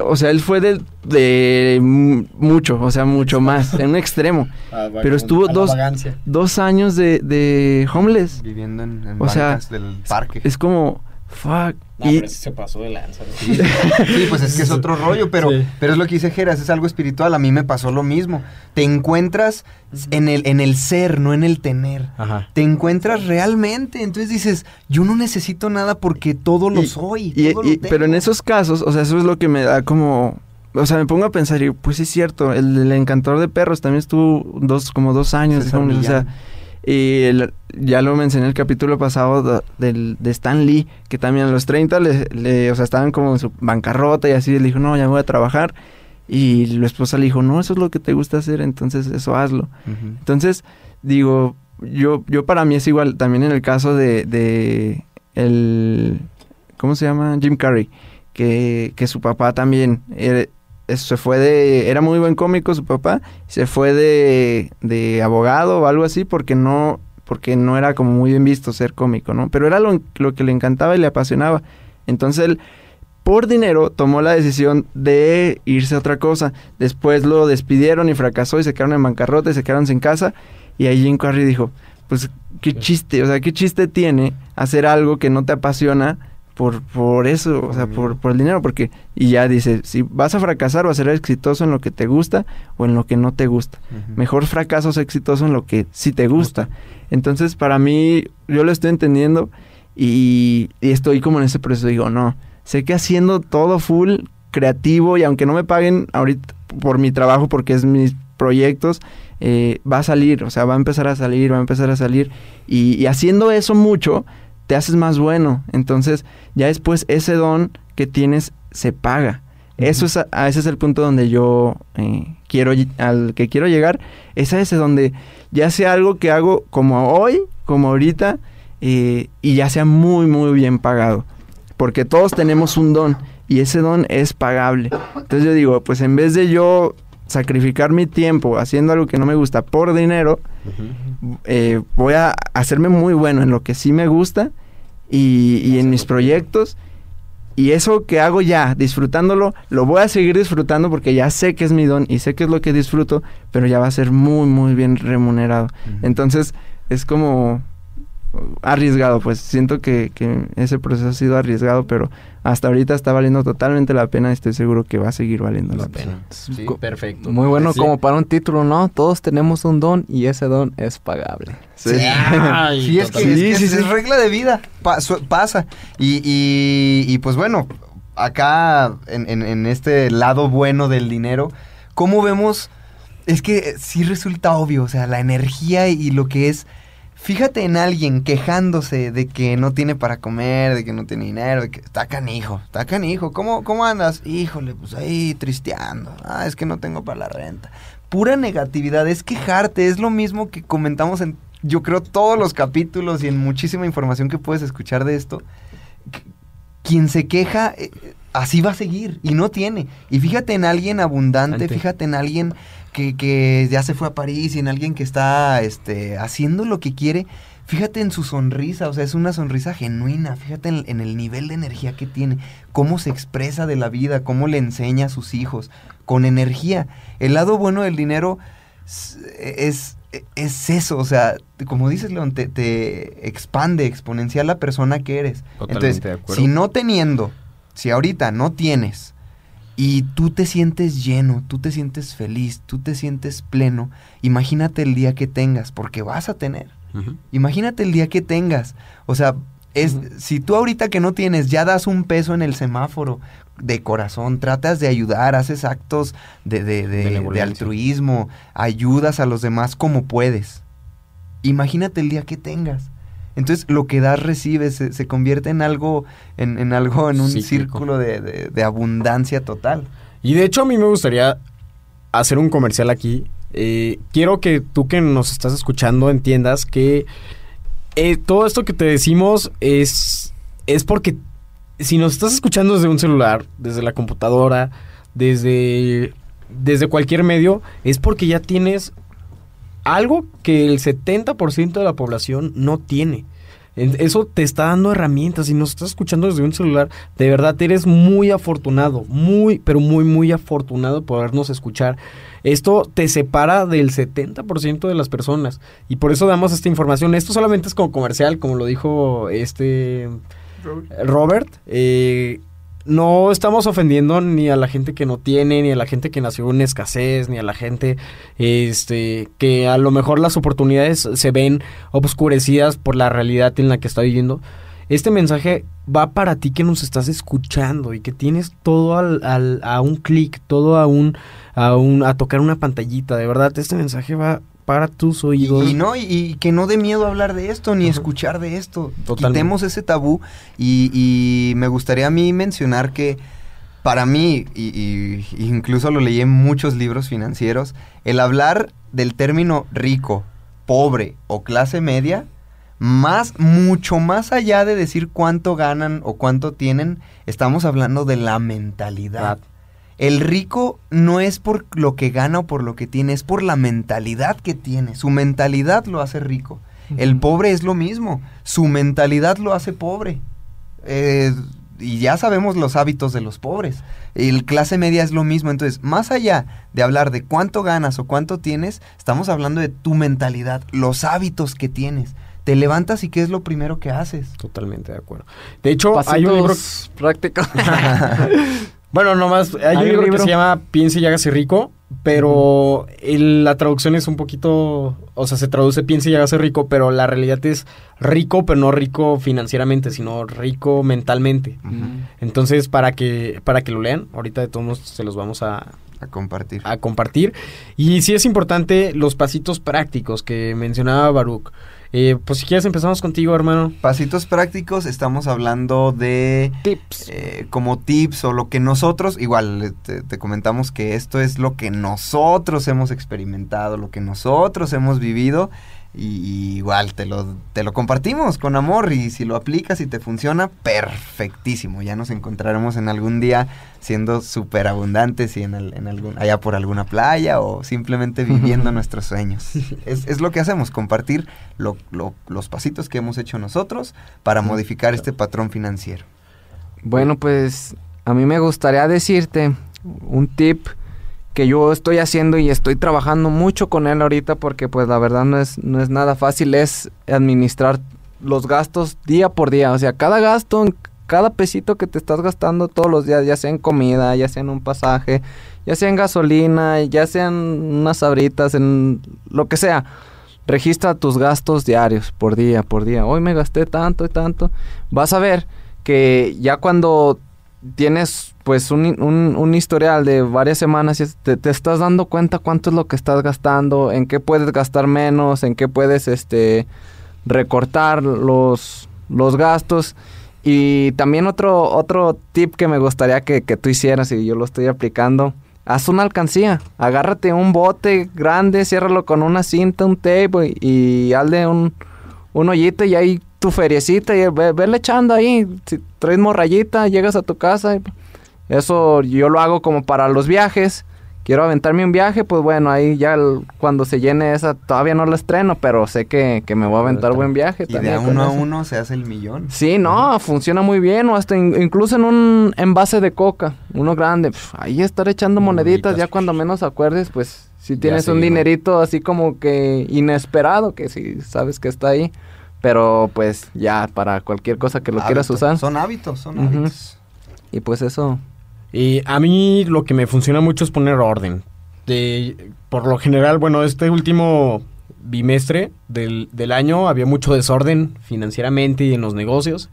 O sea, él fue de, de mucho, o sea, mucho más, en un extremo. Ah, Pero estuvo dos, dos años de, de homeless.
Viviendo en, en o sea, del parque.
Es como, fuck,
y... se pasó de lanza.
Sí. pues es que es otro rollo, pero, pero es lo que dice Geras, es algo espiritual. A mí me pasó lo mismo. Te encuentras en el, en el ser, no en el tener. Te encuentras realmente. Entonces dices, yo no necesito nada porque todo lo soy.
pero en esos casos, o sea, eso es lo que me da como o sea, me pongo a pensar y pues es cierto, el, el encantador de perros también estuvo dos, como dos años, o sea, y ya lo mencioné en el capítulo pasado de, de, Stan Lee, que también a los 30 le, o sea, estaban como en su bancarrota y así, le dijo, no, ya voy a trabajar. Y la esposa le dijo, no, eso es lo que te gusta hacer, entonces eso hazlo. Entonces, digo, yo, yo para mí es igual, también en el caso de, de el, ¿cómo se llama? Jim Carrey, que, que su papá también era, se fue de, era muy buen cómico su papá, se fue de, de abogado o algo así porque no, porque no era como muy bien visto ser cómico, ¿no? Pero era lo, lo que le encantaba y le apasionaba. Entonces él, por dinero, tomó la decisión de irse a otra cosa. Después lo despidieron y fracasó y se quedaron en bancarrota y se quedaron sin casa. Y ahí Jim Carrey dijo, pues qué chiste, o sea, qué chiste tiene hacer algo que no te apasiona por, por eso, o sea, por, por el dinero, porque, y ya dice, si vas a fracasar o a ser exitoso en lo que te gusta o en lo que no te gusta. Mejor fracaso es exitoso en lo que sí te gusta. Entonces, para mí, yo lo estoy entendiendo y, y, estoy como en ese proceso, digo, no, sé que haciendo todo full, creativo, y aunque no me paguen ahorita por mi trabajo, porque es mis proyectos, eh, va a salir, o sea, va a empezar a salir, va a empezar a salir, y, y haciendo eso mucho, te haces más bueno. Entonces, ya después ese don que tienes se paga. Eso es, a, ese es el punto donde yo eh, quiero, al que quiero llegar. Es a ese donde ya sea algo que hago como hoy, como ahorita, eh, y ya sea muy, muy bien pagado. Porque todos tenemos un don y ese don es pagable. Entonces yo digo, pues en vez de yo sacrificar mi tiempo haciendo algo que no me gusta por dinero, eh, voy a hacerme muy bueno en lo que sí me gusta y, en mis proyectos. Y eso que hago ya, disfrutándolo, lo voy a seguir disfrutando porque ya sé que es mi don y sé que es lo que disfruto, pero ya va a ser muy, muy bien remunerado. Entonces, es como arriesgado, pues siento que, que, ese proceso ha sido arriesgado, pero hasta ahorita está valiendo totalmente la pena y estoy seguro que va a seguir valiendo la pena.
Sí, perfecto.
Muy bueno como para un título, ¿no? Todos tenemos un don y ese don es pagable.
Sí, sí, es que, es, regla de vida, pasa. Y, y, pues bueno, acá en, en, en este lado bueno del dinero, ¿cómo vemos? Es que sí resulta obvio, o sea, la energía y lo que es Fíjate en alguien quejándose de que no tiene para comer, de que no tiene dinero, de que está canijo, está canijo. ¿Cómo, cómo andas? Híjole, pues ahí tristeando. Ah, es que no tengo para la renta. Pura negatividad, es quejarte, es lo mismo que comentamos en, yo creo, todos los capítulos y en muchísima información que puedes escuchar de esto. Quien se queja, eh, así va a seguir y no tiene. Y fíjate en alguien abundante, fíjate en alguien que, que, ya se fue a París y en alguien que está este, haciendo lo que quiere, Fíjate en su sonrisa, o sea, es una sonrisa genuina. Fíjate en, el nivel de energía que tiene, cómo se expresa de la vida, cómo le enseña a sus hijos, con energía. El lado bueno del dinero es, es, eso, o sea, como dices, León, te, expande exponencial la persona que eres. Entonces, si no teniendo, si ahorita no tienes, y tú te sientes lleno, tú te sientes feliz, tú te sientes pleno, imagínate el día que tengas, porque vas a tener. Imagínate el día que tengas. O sea, es, si tú ahorita que no tienes ya das un peso en el semáforo de corazón, tratas de ayudar, haces actos de, de, de, altruismo, ayudas a los demás como puedes. Imagínate el día que tengas. Entonces lo que das recibes, se, convierte en algo, en, algo, en un círculo de, abundancia total.
Y de hecho a mí me gustaría hacer un comercial aquí eh, quiero que tú que nos estás escuchando entiendas que eh, todo esto que te decimos es, es porque si nos estás escuchando desde un celular, desde la computadora, desde, desde cualquier medio, es porque ya tienes algo que el 70% de la población no tiene. Eso te está dando herramientas. Si nos estás escuchando desde un celular, de verdad eres muy afortunado, muy, pero muy, muy afortunado por podernos escuchar. Esto te separa del 70% de las personas. Y por eso damos esta información. Esto solamente es como comercial, como lo dijo este Robert. Eh, no estamos ofendiendo ni a la gente que no tiene, ni a la gente que nació en escasez, ni a la gente este que a lo mejor las oportunidades se ven obscurecidas por la realidad en la que está viviendo. Este mensaje va para ti que nos estás escuchando y que tienes todo al, a un clic, todo a un, a un a tocar una pantallita. De verdad, este mensaje va para tus oídos.
Y, no, y, que no dé miedo hablar de esto, ni escuchar de esto. Quitemos ese tabú. Y, me gustaría a mí mencionar que para mí, y, incluso lo leí en muchos libros financieros, el hablar del término rico, pobre o clase media, más, mucho más allá de decir cuánto ganan o cuánto tienen, estamos hablando de la mentalidad. El rico no es por lo que gana o por lo que tiene, es por la mentalidad que tiene. Su mentalidad lo hace rico. El pobre es lo mismo, su mentalidad lo hace pobre. Eh, y ya sabemos los hábitos de los pobres. El clase media es lo mismo. Entonces, más allá de hablar de cuánto ganas o cuánto tienes, estamos hablando de tu mentalidad, los hábitos que tienes. Te levantas y qué es lo primero que haces.
Totalmente de acuerdo. De hecho, hay un libro práctico. Bueno, nomás, hay, un libro, que se llama Piense y hágase rico, pero la traducción es un poquito, o sea, se traduce Piense y hágase rico, pero la realidad es rico, pero no rico financieramente, sino rico mentalmente. Entonces, para que, para que lo lean, ahorita de todos se los vamos a,
a compartir.
A compartir. Y sí es importante los pasitos prácticos que mencionaba Baruch. Eh, pues si quieres empezamos contigo, hermano.
Pasitos prácticos, estamos hablando de...
Tips.
Eh, como tips o lo que nosotros, igual te, comentamos que esto es lo que nosotros hemos experimentado, lo que nosotros hemos vivido y, igual te lo, te lo compartimos con amor y si lo aplicas y te funciona, perfectísimo. Ya nos encontraremos en algún día siendo súper abundantes y en, en algún, allá por alguna playa o simplemente viviendo nuestros sueños. Es, es, lo que hacemos, compartir lo, los pasitos que hemos hecho nosotros para modificar este patrón financiero.
Bueno, pues a mí me gustaría decirte un tip que yo estoy haciendo y estoy trabajando mucho con él ahorita porque pues la verdad no es, no es nada fácil, es administrar los gastos día por día, o sea, cada gasto, cada pesito que te estás gastando todos los días, ya sea en comida, ya sea en un pasaje, ya sea en gasolina, ya sea en unas sabritas, en lo que sea. Registra tus gastos diarios por día, por día. Hoy me gasté tanto y tanto. Vas a ver que ya cuando tienes pues un, un, historial de varias semanas y te, te, estás dando cuenta cuánto es lo que estás gastando, en qué puedes gastar menos, en qué puedes este recortar los, los gastos. Y también otro, otro tip que me gustaría que, que tú hicieras y yo lo estoy aplicando. Haz una alcancía, agárrate un bote grande, ciérralo con una cinta, un tape y, y hazle un, un hoyito y ahí tu feriecita y ve, vele echando ahí. Si traes morrayita, llegas a tu casa. Y eso yo lo hago como para los viajes, quiero aventarme un viaje, pues bueno, ahí ya cuando se llene esa, todavía no la estreno, pero sé que, me voy a aventar buen viaje.
Y de uno a uno se hace el millón.
Sí, no, funciona muy bien, o hasta incluso en un envase de coca, uno grande, ahí estar echando moneditas, ya cuando menos acuerdes, pues si tienes un dinerito así como que inesperado, que si sabes que está ahí, pero pues ya para cualquier cosa que lo quieras usar.
Son hábitos, son hábitos.
Y pues eso
y a mí lo que me funciona mucho es poner orden. De, por lo general, bueno, este último bimestre del, del año había mucho desorden financieramente y en los negocios.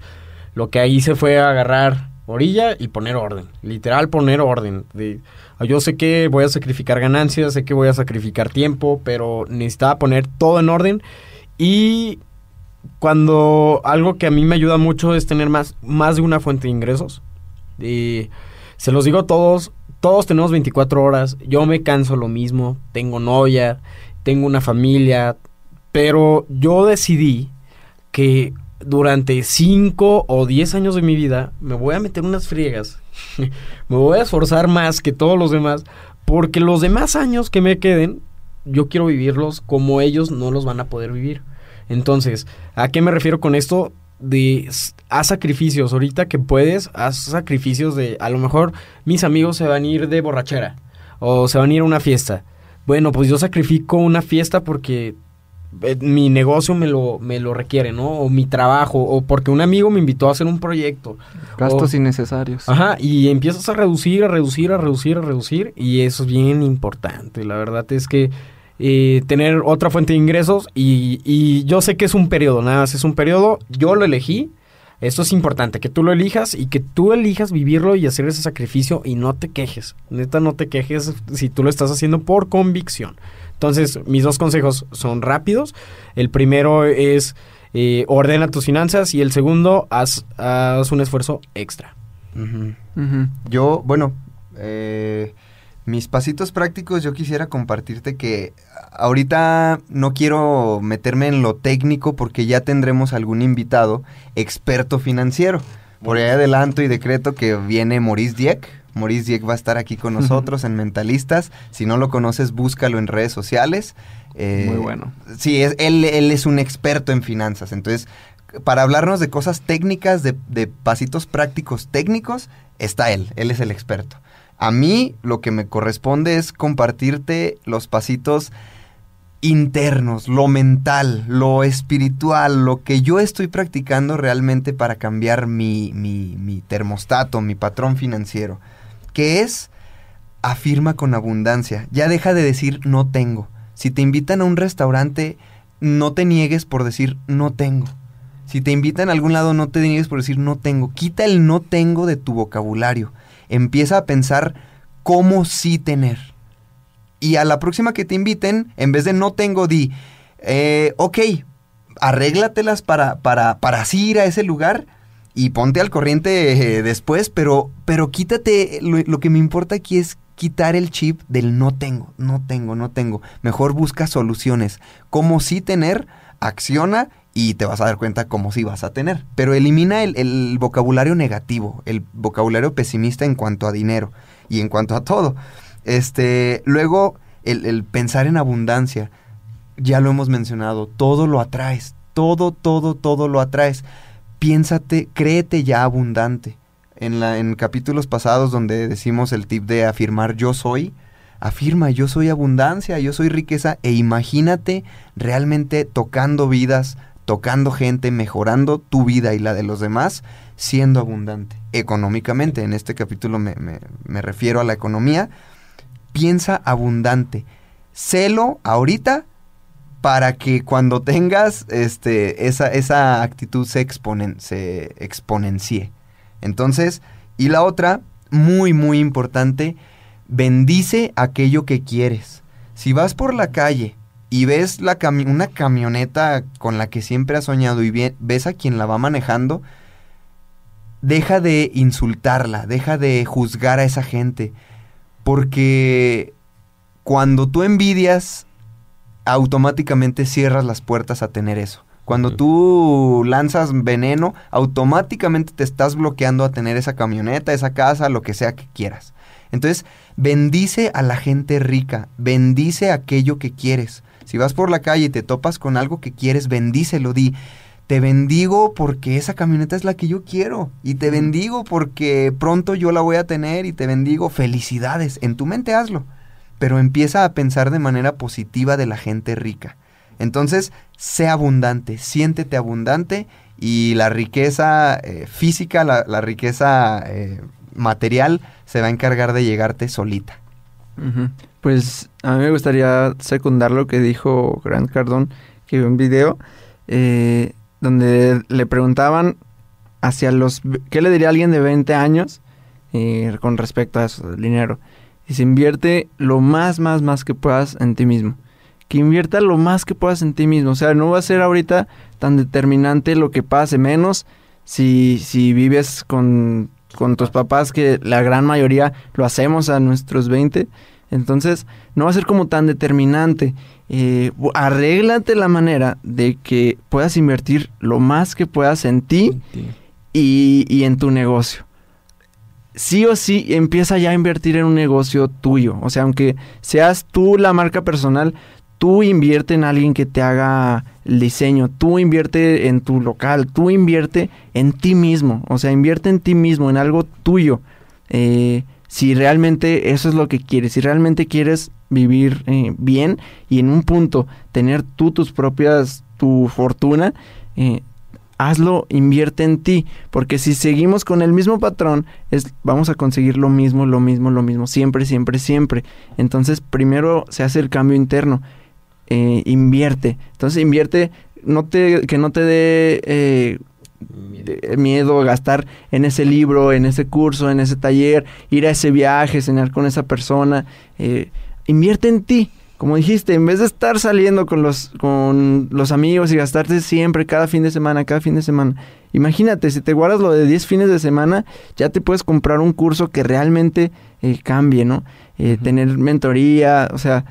Lo que ahí se fue a agarrar orilla y poner orden. Literal poner orden. De, yo sé que voy a sacrificar ganancias, sé que voy a sacrificar tiempo, pero necesitaba poner todo en orden. Y cuando algo que a mí me ayuda mucho es tener más, más de una fuente de ingresos. De, se los digo a todos, todos tenemos 24 horas, yo me canso lo mismo, tengo novia, tengo una familia, pero yo decidí que durante 5 o 10 años de mi vida me voy a meter unas friegas, me voy a esforzar más que todos los demás, porque los demás años que me queden, yo quiero vivirlos como ellos no los van a poder vivir. Entonces, ¿a qué me refiero con esto? De haz sacrificios, ahorita que puedes, haz sacrificios de a lo mejor mis amigos se van a ir de borrachera o se van a ir a una fiesta. Bueno, pues yo sacrifico una fiesta porque eh, mi negocio me lo, me lo requiere, ¿no? O mi trabajo, o porque un amigo me invitó a hacer un proyecto.
Gastos innecesarios.
Ajá, y empiezas a reducir, a reducir, a reducir, a reducir, y eso es bien importante. La verdad es que eh, tener otra fuente de ingresos y, y, yo sé que es un periodo, nada más es un periodo, yo lo elegí, esto es importante, que tú lo elijas y que tú elijas vivirlo y hacer ese sacrificio y no te quejes, neta no te quejes si tú lo estás haciendo por convicción. Entonces, mis dos consejos son rápidos, el primero es eh, ordena tus finanzas y el segundo, haz, haz un esfuerzo extra.
Yo, bueno, eh, mis pasitos prácticos, yo quisiera compartirte que ahorita no quiero meterme en lo técnico porque ya tendremos algún invitado experto financiero. Por ahí adelanto y decreto que viene Maurice Dieck. Maurice Dieck va a estar aquí con nosotros en Mentalistas. Si no lo conoces, búscalo en redes sociales.
Eh, Muy bueno.
Sí, es, él, él es un experto en finanzas. Entonces, para hablarnos de cosas técnicas, de, de pasitos prácticos técnicos, está él. Él es el experto. A mí lo que me corresponde es compartirte los pasitos internos, lo mental, lo espiritual, lo que yo estoy practicando realmente para cambiar mi, mi, termostato, mi patrón financiero, que es afirma con abundancia, ya deja de decir no tengo. Si te invitan a un restaurante, no te niegues por decir no tengo. Si te invitan a algún lado, no te niegues por decir no tengo. Quita el no tengo de tu vocabulario empieza a pensar cómo sí tener. Y a la próxima que te inviten, en vez de no tengo, di, eh, ok, arréglatelas para, para, para así ir a ese lugar y ponte al corriente eh, después, pero, pero quítate, lo, que me importa aquí es quitar el chip del no tengo, no tengo, no tengo. Mejor busca soluciones. Cómo sí tener, acciona y te vas a dar cuenta cómo sí vas a tener. Pero elimina el, vocabulario negativo, el vocabulario pesimista en cuanto a dinero y en cuanto a todo. Este, luego, el, pensar en abundancia, ya lo hemos mencionado, todo lo atraes, todo, todo, todo lo atraes. Piénsate, créete ya abundante. En, la, en capítulos pasados donde decimos el tip de afirmar yo soy, afirma yo soy abundancia, yo soy riqueza e imagínate realmente tocando vidas, tocando gente, mejorando tu vida y la de los demás, siendo abundante económicamente. En este capítulo me, refiero a la economía. Piensa abundante. Celo ahorita para que cuando tengas este, esa, esa actitud se, exponen, se exponencie. Entonces, y la otra, muy, muy importante, bendice aquello que quieres. Si vas por la calle y ves la una camioneta con la que siempre has soñado y ves a quien la va manejando, deja de insultarla, deja de juzgar a esa gente, porque cuando tú envidias, automáticamente cierras las puertas a tener eso. Cuando tú lanzas veneno, automáticamente te estás bloqueando a tener esa camioneta, esa casa, lo que sea que quieras. Entonces, bendice a la gente rica, bendice aquello que quieres. Si vas por la calle y te topas con algo que quieres, bendícelo, di, te bendigo porque esa camioneta es la que yo quiero. Y te bendigo porque pronto yo la voy a tener y te bendigo. Felicidades. En tu mente hazlo. Pero empieza a pensar de manera positiva de la gente rica. Entonces, sé abundante, siéntete abundante y la riqueza eh, física, la, riqueza eh, material se va a encargar de llegarte solita.
Pues a mí me gustaría secundar lo que dijo Grant Cardone, que vio un video. Eh, donde le preguntaban hacia los... ¿Qué le diría a alguien de 20 años eh, con respecto a eso, dinero? Y se invierte lo más, más, más que puedas en ti mismo. Que invierta lo más que puedas en ti mismo. O sea, no va a ser ahorita tan determinante lo que pase, menos si, si vives con, con tus papás, que la gran mayoría lo hacemos a nuestros 20. Entonces, no va a ser como tan determinante. Eh, arréglate la manera de que puedas invertir lo más que puedas en ti, Y, en tu negocio. Sí o sí, empieza ya a invertir en un negocio tuyo. O sea, aunque seas tú la marca personal, tú invierte en alguien que te haga el diseño, tú invierte en tu local, tú invierte en ti mismo. O sea, invierte en ti mismo, en algo tuyo. Eh, si realmente eso es lo que quieres, si realmente quieres vivir eh, bien y en un punto tener tú tus propias, tu fortuna, eh, hazlo, invierte en ti, porque si seguimos con el mismo patrón, es, vamos a conseguir lo mismo, lo mismo, lo mismo, siempre, siempre, siempre. Entonces, primero se hace el cambio interno, eh, invierte. Entonces, invierte, no te, que no te dé miedo gastar en ese libro, en ese curso, en ese taller, ir a ese viaje, cenar con esa persona. Eh, invierte en ti. Como dijiste, en vez de estar saliendo con los, con los amigos y gastarte siempre, cada fin de semana, cada fin de semana. Imagínate, si te guardas lo de 10 fines de semana, ya te puedes comprar un curso que realmente eh, cambie, ¿no? Eh, tener mentoría, o sea,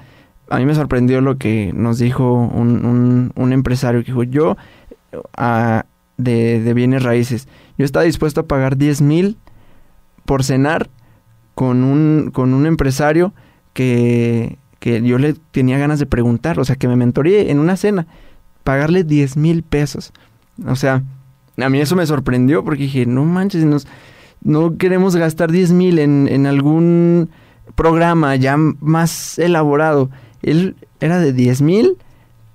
a mí me sorprendió lo que nos dijo un, un, un empresario que dijo, yo a, de, bienes raíces. Yo estaba dispuesto a pagar 10 mil por cenar con un, con un empresario que, que yo le tenía ganas de preguntar, o sea, que me mentoreé en una cena, pagarle 10 mil pesos. O sea, a mí eso me sorprendió porque dije, no manches, nos, no queremos gastar 10 mil en, en algún programa ya más elaborado. Él era de 10 mil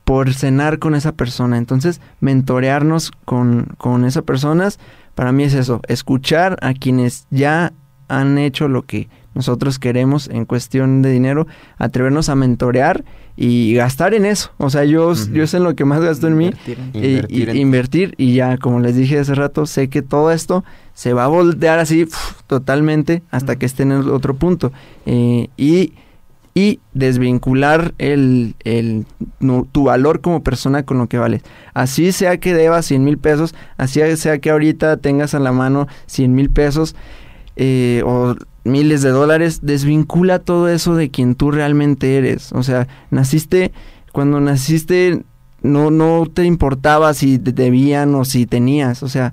por cenar con esa persona. Entonces, mentorearnos con, con esas personas, para mí es eso, escuchar a quienes ya han hecho lo que nosotros queremos en cuestión de dinero, atrevernos a mentorear y gastar en eso. O sea, yo, yo sé en lo que más gasto en mí, y, invertir, y, ya, como les dije hace rato, sé que todo esto se va a voltear así totalmente hasta que esté en el otro punto. Eh, y y desvincular el, tu valor como persona con lo que vales. Así sea que debas 100 mil pesos, así sea que ahorita tengas a la mano 100 mil pesos eh, o miles de dólares, desvincula todo eso de quien tú realmente eres. O sea, naciste, cuando naciste no, no te importaba si te debían o si tenías, o sea,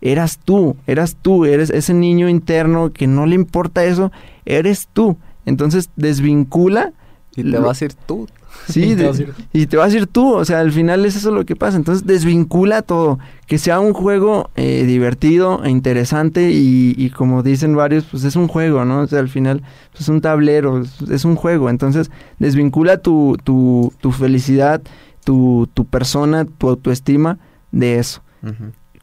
eras tú, eras tú, eres ese niño interno que no le importa eso, eres tú. Entonces desvincula.
Y te vas a ir tú.
Sí, y te vas a ir tú. O sea, al final es eso lo que pasa. Entonces desvincula todo. Que sea un juego eh, divertido e interesante y, como dicen varios, pues es un juego, ¿no? O sea, al final pues, es un tablero, es, un juego. Entonces desvincula tu, tu, tu felicidad, tu, tu persona, tu autoestima de eso.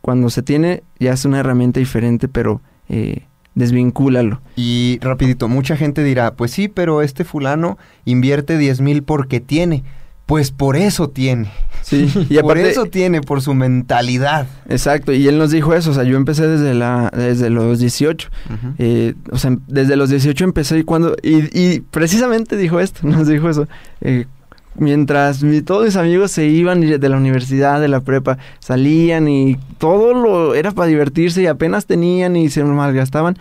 Cuando se tiene ya es una herramienta diferente, pero... Eh, desvincúlalo.
Y rapidito, mucha gente dirá, pues sí, pero este fulano invierte 10 mil porque tiene. Pues por eso tiene.
Sí,
y por eso tiene, por su mentalidad.
Exacto, y él nos dijo eso, o sea, yo empecé desde la desde los 18. Eh, o sea, desde los 18 empecé y cuando... Y, precisamente dijo esto, nos dijo eso. Eh, mientras todos mis amigos se iban de la universidad, de la prepa, salían y todo lo era para divertirse y apenas tenían y se malgastaban,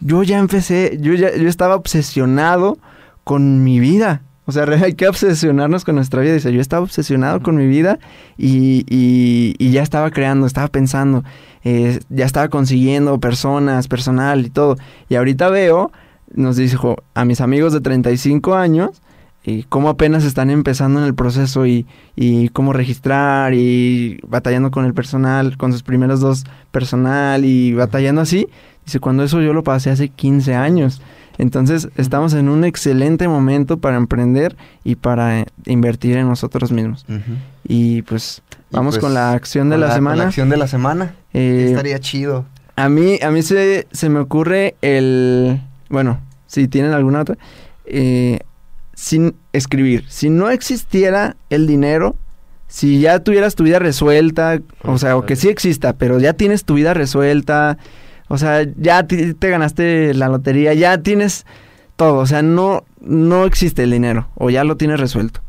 yo ya empecé, yo ya yo estaba obsesionado con mi vida. O sea, hay que obsesionarnos con nuestra vida. Dice, yo estaba obsesionado con mi vida y, y, ya estaba creando, estaba pensando, eh, ya estaba consiguiendo personas, personal y todo. Y ahorita veo nos dijo a mis amigos de 35 años y cómo apenas están empezando en el proceso y, y, cómo registrar y batallando con el personal, con sus primeros dos personal y batallando así. Dice, cuando eso yo lo pasé hace 15 años. Entonces estamos en un excelente momento para emprender y para invertir en nosotros mismos. Y pues vamos con pues, la acción de la, semana. la
acción de la semana. Eh, estaría chido.
A mí, a mí se, se me ocurre el... Bueno, si tienen alguna otra. Eh, sin escribir. Si no existiera el dinero, si ya tuvieras tu vida resuelta, o sea, o que sí exista, pero ya tienes tu vida resuelta, o sea, ya te, ganaste la lotería, ya tienes todo, o sea, no, no existe el dinero, o ya lo tienes resuelto.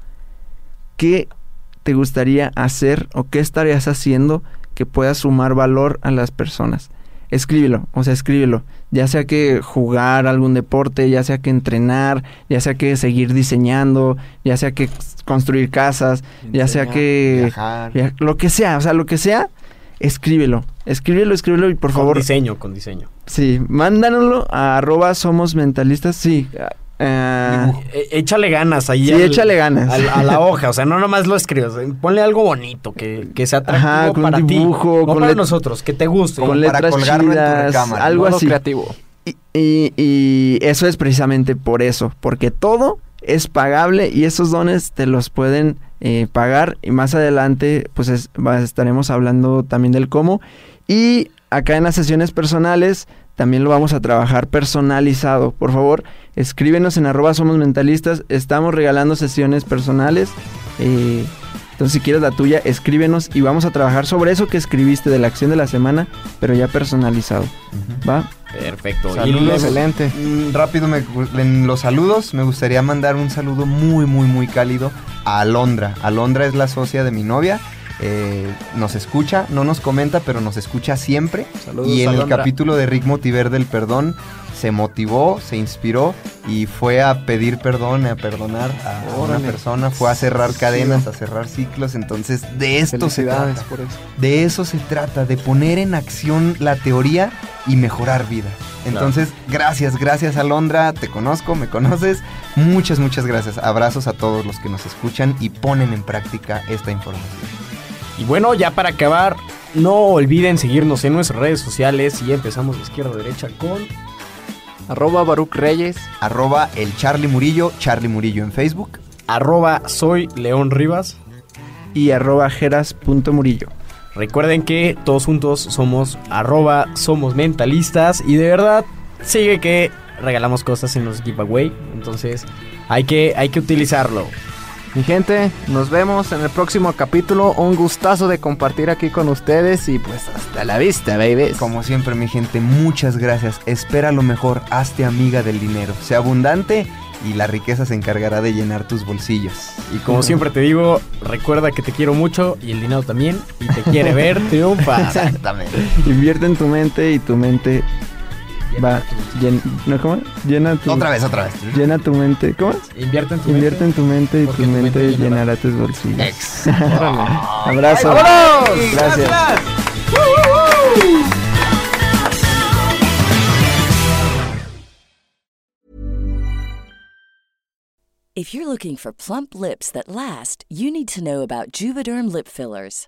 ¿Qué te gustaría hacer o qué estarías haciendo que pueda sumar valor a las personas? Escríbelo, o sea, escríbelo. Ya sea que jugar algún deporte, ya sea que entrenar, ya sea que seguir diseñando, ya sea que construir casas, ya sea que... lo que sea, o sea, lo que sea, escríbelo. Escríbelo, escríbelo y por favor...
Con diseño, con diseño.
Sí, mándanoslo a arroba somos mentalistas, sí,
Uh, échale ganas ahí.
Sí, échale ganas.
A, la hoja, o sea, no nomás lo escribas. Ponle algo bonito, que, que sea atractivo para dibujo, ti. No para nosotros, que te guste.
Con letras chidas, algo así.
creativo.
Y, y, eso es precisamente por eso, porque todo es pagable y esos dones te los pueden eh, pagar y más adelante pues estaremos hablando también del cómo y acá en las sesiones personales también lo vamos a trabajar personalizado. Por favor, escríbenos en arroba somos mentalistas. Estamos regalando sesiones personales. Eh, entonces, si quieres la tuya, escríbenos y vamos a trabajar sobre eso que escribiste de la acción de la semana, pero ya personalizado. ¿Va?
Perfecto.
Saludos. Excelente. Mm, rápido, en los saludos, me gustaría mandar un saludo muy, muy, muy cálido a Alondra. Alondra es la socia de mi novia eh, nos escucha, no nos comenta, pero nos escucha siempre. y en el capítulo de Rick Motiver del perdón, se motivó, se inspiró y fue a pedir perdón, a perdonar a una persona, fue a cerrar cadenas, a cerrar ciclos. Entonces, de esto se trata. De eso se trata, de poner en acción la teoría y mejorar vida. Entonces, gracias, gracias Alondra, te conozco, me conoces. Muchas, muchas gracias. Abrazos a todos los que nos escuchan y ponen en práctica esta información.
Y bueno, ya para acabar, no olviden seguirnos en nuestras redes sociales y empezamos de izquierda a derecha con
arroba Baruch Reyes,
arroba el Charlie Murillo, Charlie Murillo en Facebook,
arroba soy León Rivas
y arroba Murillo.
Recuerden que todos juntos somos arroba somos mentalistas y de verdad sigue que regalamos cosas en los giveaway, entonces hay que, hay que utilizarlo.
Mi gente, nos vemos en el próximo capítulo. Un gustazo de compartir aquí con ustedes y pues hasta la vista, babies.
Como siempre, mi gente, muchas gracias. Espera lo mejor, hazte amiga del dinero. Sea abundante y la riqueza se encargará de llenar tus bolsillos.
Y como siempre te digo, recuerda que te quiero mucho y el dinero también y te quiere ver triunfar.
Exactamente. Invierte en tu mente y tu mente Va, ¿no, ¿cómo? Llena tu...
Otra vez, otra vez.
Llena tu mente, ¿cómo es?
Invierte en tu
Invierte
mente.
en tu mente y tu mente, llenará tus bolsillos.
Ex.
Abrazo.
¡Vámonos!
Gracias. Gracias.
If you're looking for plump lips that last, you need to know about Juvederm lip fillers.